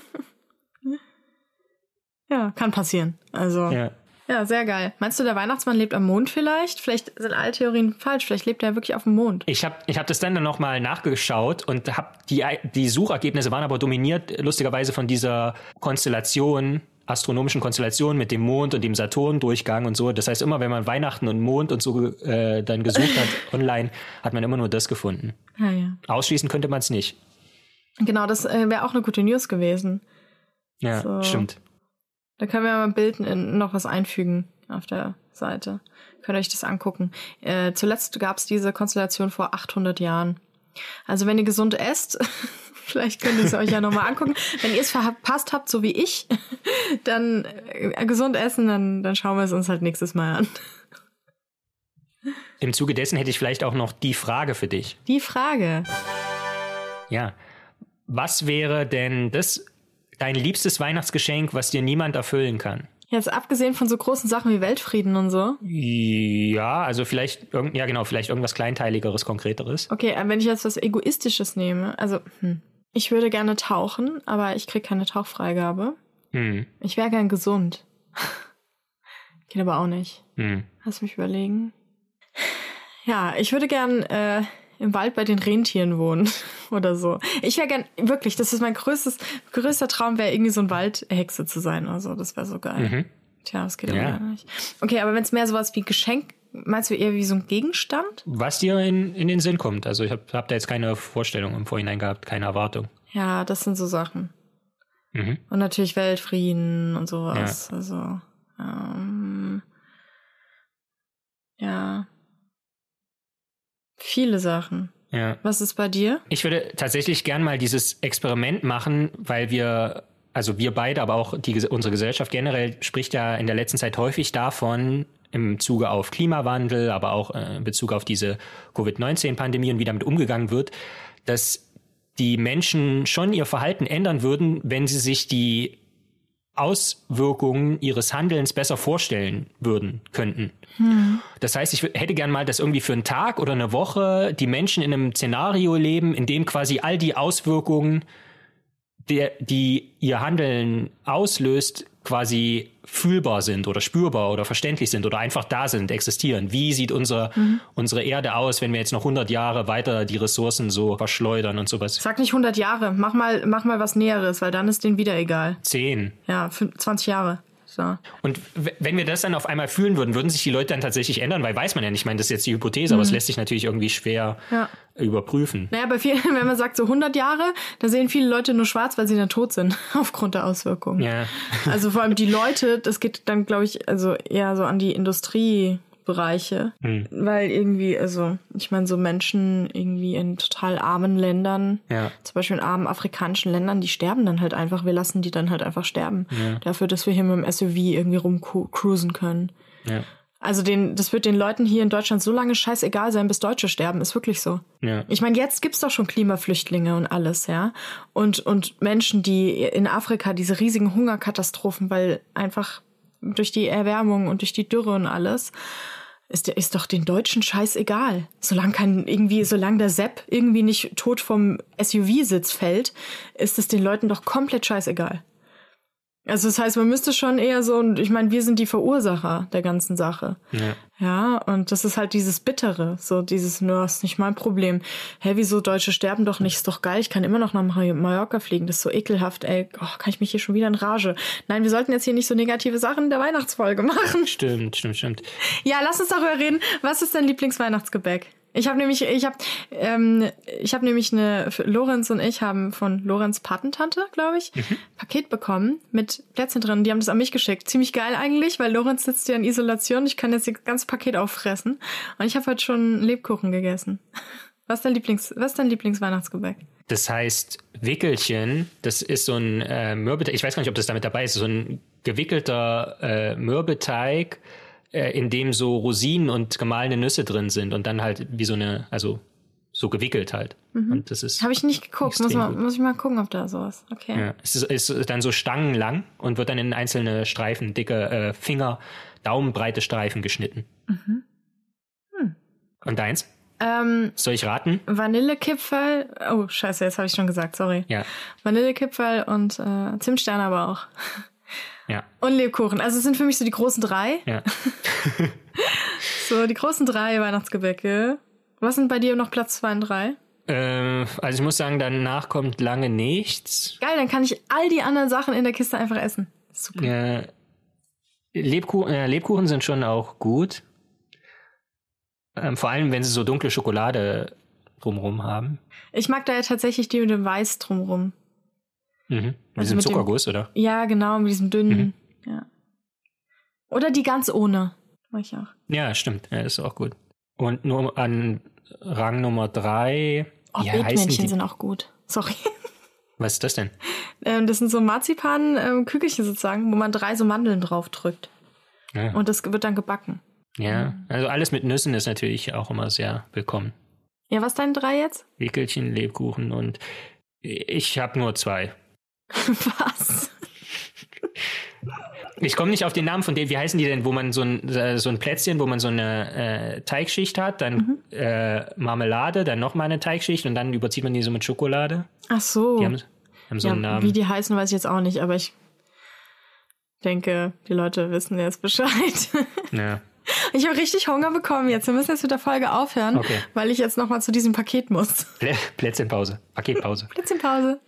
ja, kann passieren. Also.
Ja.
Ja, sehr geil. Meinst du, der Weihnachtsmann lebt am Mond vielleicht? Vielleicht sind alle Theorien falsch. Vielleicht lebt er wirklich auf dem Mond.
Ich habe ich hab das dann noch mal nachgeschaut und hab die, die Suchergebnisse waren aber dominiert lustigerweise von dieser Konstellation, astronomischen Konstellation mit dem Mond und dem Saturn-Durchgang und so. Das heißt, immer wenn man Weihnachten und Mond und so äh, dann gesucht hat *laughs* online, hat man immer nur das gefunden.
Ja, ja.
Ausschließen könnte man es nicht.
Genau, das äh, wäre auch eine gute News gewesen.
Ja,
So.
stimmt.
Da können wir mal ein Bild noch was einfügen auf der Seite. Könnt ihr euch das angucken. Äh, zuletzt gab es diese Konstellation vor 800 Jahren. Also wenn ihr gesund esst, *laughs* vielleicht könnt ihr es euch ja nochmal angucken. Wenn ihr es verpasst habt, so wie ich, *laughs* dann äh, gesund essen, dann, dann schauen wir es uns halt nächstes Mal an.
Im Zuge dessen hätte ich vielleicht auch noch die Frage für dich.
Die Frage.
Ja. Was wäre denn das dein liebstes Weihnachtsgeschenk, was dir niemand erfüllen kann?
Jetzt abgesehen von so großen Sachen wie Weltfrieden und so.
Ja, also vielleicht irgend, ja genau, vielleicht irgendwas kleinteiligeres, konkreteres.
Okay, äh, wenn ich jetzt was Egoistisches nehme, also hm. ich würde gerne tauchen, aber ich krieg keine Tauchfreigabe.
Hm.
Ich wäre gern gesund. *laughs* Geht aber auch nicht.
Hm.
Lass mich überlegen. Ja, ich würde gern äh, im Wald bei den Rentieren wohnen *laughs* oder so. Ich wäre gern, wirklich, das ist mein größtes, größter Traum, wäre irgendwie so ein Waldhexe zu sein oder so. Das wäre so geil.
Mhm.
Tja, das geht aber
Ja.
gar nicht. Okay, aber wenn es mehr sowas wie Geschenk, meinst du eher wie so ein Gegenstand?
Was dir in, in den Sinn kommt. Also ich habe hab da jetzt keine Vorstellung im Vorhinein gehabt, keine Erwartung.
Ja, das sind so Sachen.
Mhm.
Und natürlich Weltfrieden und sowas. Also, ähm, ja. Viele Sachen.
Ja.
Was ist bei dir?
Ich würde tatsächlich gern mal dieses Experiment machen, weil wir, also wir beide, aber auch die, unsere Gesellschaft generell spricht ja in der letzten Zeit häufig davon, im Zuge auf Klimawandel, aber auch äh, in Bezug auf diese Covid-19-Pandemie und wie damit umgegangen wird, dass die Menschen schon ihr Verhalten ändern würden, wenn sie sich die Auswirkungen ihres Handelns besser vorstellen würden, könnten. Das heißt, ich hätte gern mal, dass irgendwie für einen Tag oder eine Woche die Menschen in einem Szenario leben, in dem quasi all die Auswirkungen, der, die ihr Handeln auslöst, quasi fühlbar sind oder spürbar oder verständlich sind oder einfach da sind, existieren. Wie sieht unser, unsere Erde aus, wenn wir jetzt noch 100 Jahre weiter die Ressourcen so verschleudern und sowas?
Sag nicht 100 Jahre, mach mal, mach mal was Näheres, weil dann ist denen wieder egal.
Zehn.
Ja, fün- 20 Jahre. So.
Und wenn wir das dann auf einmal fühlen würden, würden sich die Leute dann tatsächlich ändern, weil weiß man ja nicht. Ich meine, das ist jetzt die Hypothese, aber es lässt sich natürlich irgendwie schwer
Ja.
überprüfen.
Naja, bei vielen, *laughs* wenn man sagt so 100 Jahre, da sehen viele Leute nur schwarz, weil sie dann tot sind, *laughs* aufgrund der Auswirkungen.
Ja.
Also vor allem die Leute, das geht dann, glaube ich, also eher so an die Industriebereiche.
Hm.
Weil irgendwie, also, ich meine, so Menschen irgendwie in total armen Ländern,
Ja.
zum Beispiel in armen afrikanischen Ländern, die sterben dann halt einfach. Wir lassen die dann halt einfach sterben. Dafür, dass wir hier mit dem SUV irgendwie rumcruisen können.
Ja.
Also den, das wird den Leuten hier in Deutschland so lange scheißegal sein, bis Deutsche sterben. Ist wirklich so.
Ja.
Ich meine, jetzt gibt's doch schon Klimaflüchtlinge und alles, ja. Und, und Menschen, die in Afrika diese riesigen Hungerkatastrophen, weil einfach durch die Erwärmung und durch die Dürre und alles, ist, ist doch den Deutschen scheißegal. Solange kein, irgendwie, solange der Sepp irgendwie nicht tot vom SUV-Sitz fällt, ist es den Leuten doch komplett scheißegal. Also das heißt, man müsste schon eher so, und ich meine, wir sind die Verursacher der ganzen Sache.
Ja.
Ja, und das ist halt dieses Bittere, so dieses, nur ist nicht mein Problem. Hä, wieso Deutsche sterben doch nicht, ist doch geil, ich kann immer noch nach Mal- Mallorca fliegen, das ist so ekelhaft, ey, oh, kann ich mich hier schon wieder in Rage. Nein, wir sollten jetzt hier nicht so negative Sachen in der Weihnachtsfolge machen.
Stimmt, stimmt, stimmt.
Ja, lass uns darüber reden, was ist dein Lieblingsweihnachtsgebäck? Ich habe nämlich, ich habe, ähm, ich habe nämlich eine, Lorenz und ich haben von Lorenz Patentante, glaube ich, mhm. Paket bekommen mit Plätzchen drin. Die haben das an mich geschickt. Ziemlich geil eigentlich, weil Lorenz sitzt ja in Isolation. Ich kann jetzt das ganze Paket auffressen. Und ich habe heute schon Lebkuchen gegessen. *laughs* Was ist dein Lieblings, was ist dein Lieblingsweihnachtsgebäck?
Das heißt, Wickelchen, das ist so ein äh, Mürbeteig, ich weiß gar nicht, ob das damit dabei ist, so ein gewickelter äh, Mürbeteig, äh, in dem so Rosinen und gemahlene Nüsse drin sind und dann halt wie so eine, also so gewickelt halt.
Mhm.
Und das ist.
Habe ich nicht geguckt. Muss, mal, muss ich mal gucken, ob da sowas. Okay.
Ja, es ist, ist dann so stangenlang und wird dann in einzelne Streifen, dicke äh, Finger, Daumenbreite Streifen geschnitten. Mhm. Hm. Und deins? Ähm, Soll ich raten?
Vanillekipferl. Oh, scheiße, jetzt habe ich schon gesagt, sorry.
Ja.
Vanillekipferl und äh, Zimtsterne aber auch. *laughs*
Ja.
Und Lebkuchen. Also es sind für mich so die großen drei.
Ja. *laughs*
so, die großen drei Weihnachtsgebäcke. Was sind bei dir noch Platz zwei und drei?
Äh, also ich muss sagen, danach kommt lange nichts.
Geil, dann kann ich all die anderen Sachen in der Kiste einfach essen. Super.
Äh, Lebkuchen, äh, Lebkuchen sind schon auch gut. Ähm, vor allem, wenn sie so dunkle Schokolade drumrum haben.
Ich mag da ja tatsächlich die mit dem Weiß drumrum.
Mhm. Mit also diesem mit Zuckerguss, dem, oder?
Ja, genau, mit diesem dünnen. Mhm. Ja. Oder die ganz ohne. Mag ich auch.
Ja, stimmt. Ja, ist auch gut. Und nur an Rang Nummer drei.
Oh, ja, Bildmännchen sind auch gut. Sorry. *laughs*
Was ist das denn?
Ähm, das sind so Marzipan-Kügelchen sozusagen, wo man drei so Mandeln drauf drückt. Ja. Und das wird dann gebacken.
Ja, also alles mit Nüssen ist natürlich auch immer sehr willkommen.
Ja, was deine drei jetzt?
Wickelchen, Lebkuchen und ich habe nur zwei. *laughs*
was?
Ich komme nicht auf den Namen von denen. Wie heißen die denn, wo man so ein, äh, so ein Plätzchen, wo man so eine äh, Teigschicht hat, dann mhm. äh, Marmelade, dann nochmal eine Teigschicht und dann überzieht man die so mit Schokolade?
Ach so.
Die haben, haben so
ja,
einen Namen.
Wie die heißen, weiß ich jetzt auch nicht, aber ich denke, die Leute wissen jetzt *laughs* Bescheid.
Ja.
Ich habe richtig Hunger bekommen jetzt. Wir müssen jetzt mit der Folge aufhören,
okay.
weil ich jetzt nochmal zu diesem Paket muss.
Plätzchenpause. Paketpause. *laughs*
Plätzchenpause.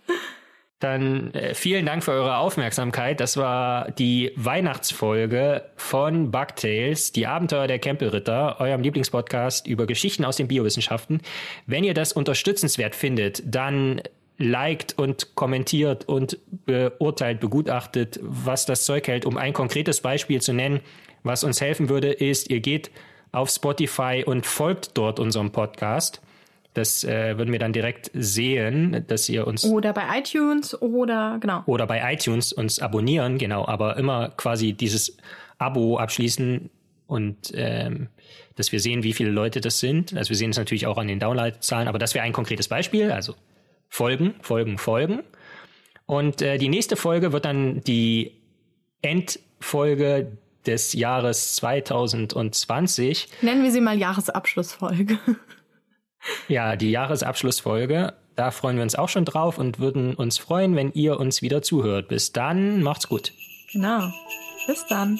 Dann äh, vielen Dank für eure Aufmerksamkeit. Das war die Weihnachtsfolge von Bugtails, die Abenteuer der Campelritter, eurem Lieblingspodcast über Geschichten aus den Biowissenschaften. Wenn ihr das unterstützenswert findet, dann liked und kommentiert und beurteilt, begutachtet, was das Zeug hält. Um ein konkretes Beispiel zu nennen, was uns helfen würde, ist, ihr geht auf Spotify und folgt dort unserem Podcast. Das äh, würden wir dann direkt sehen, dass ihr uns.
Oder bei iTunes oder genau.
Oder bei iTunes uns abonnieren, genau, aber immer quasi dieses Abo abschließen und ähm, dass wir sehen, wie viele Leute das sind. Also wir sehen es natürlich auch an den Downloadzahlen, aber das wäre ein konkretes Beispiel. Also folgen, folgen, folgen. Und äh, die nächste Folge wird dann die Endfolge des Jahres 2020.
Nennen wir sie mal Jahresabschlussfolge. *laughs*
Ja, die Jahresabschlussfolge. Da freuen wir uns auch schon drauf und würden uns freuen, wenn ihr uns wieder zuhört. Bis dann, macht's gut.
Genau. Bis dann.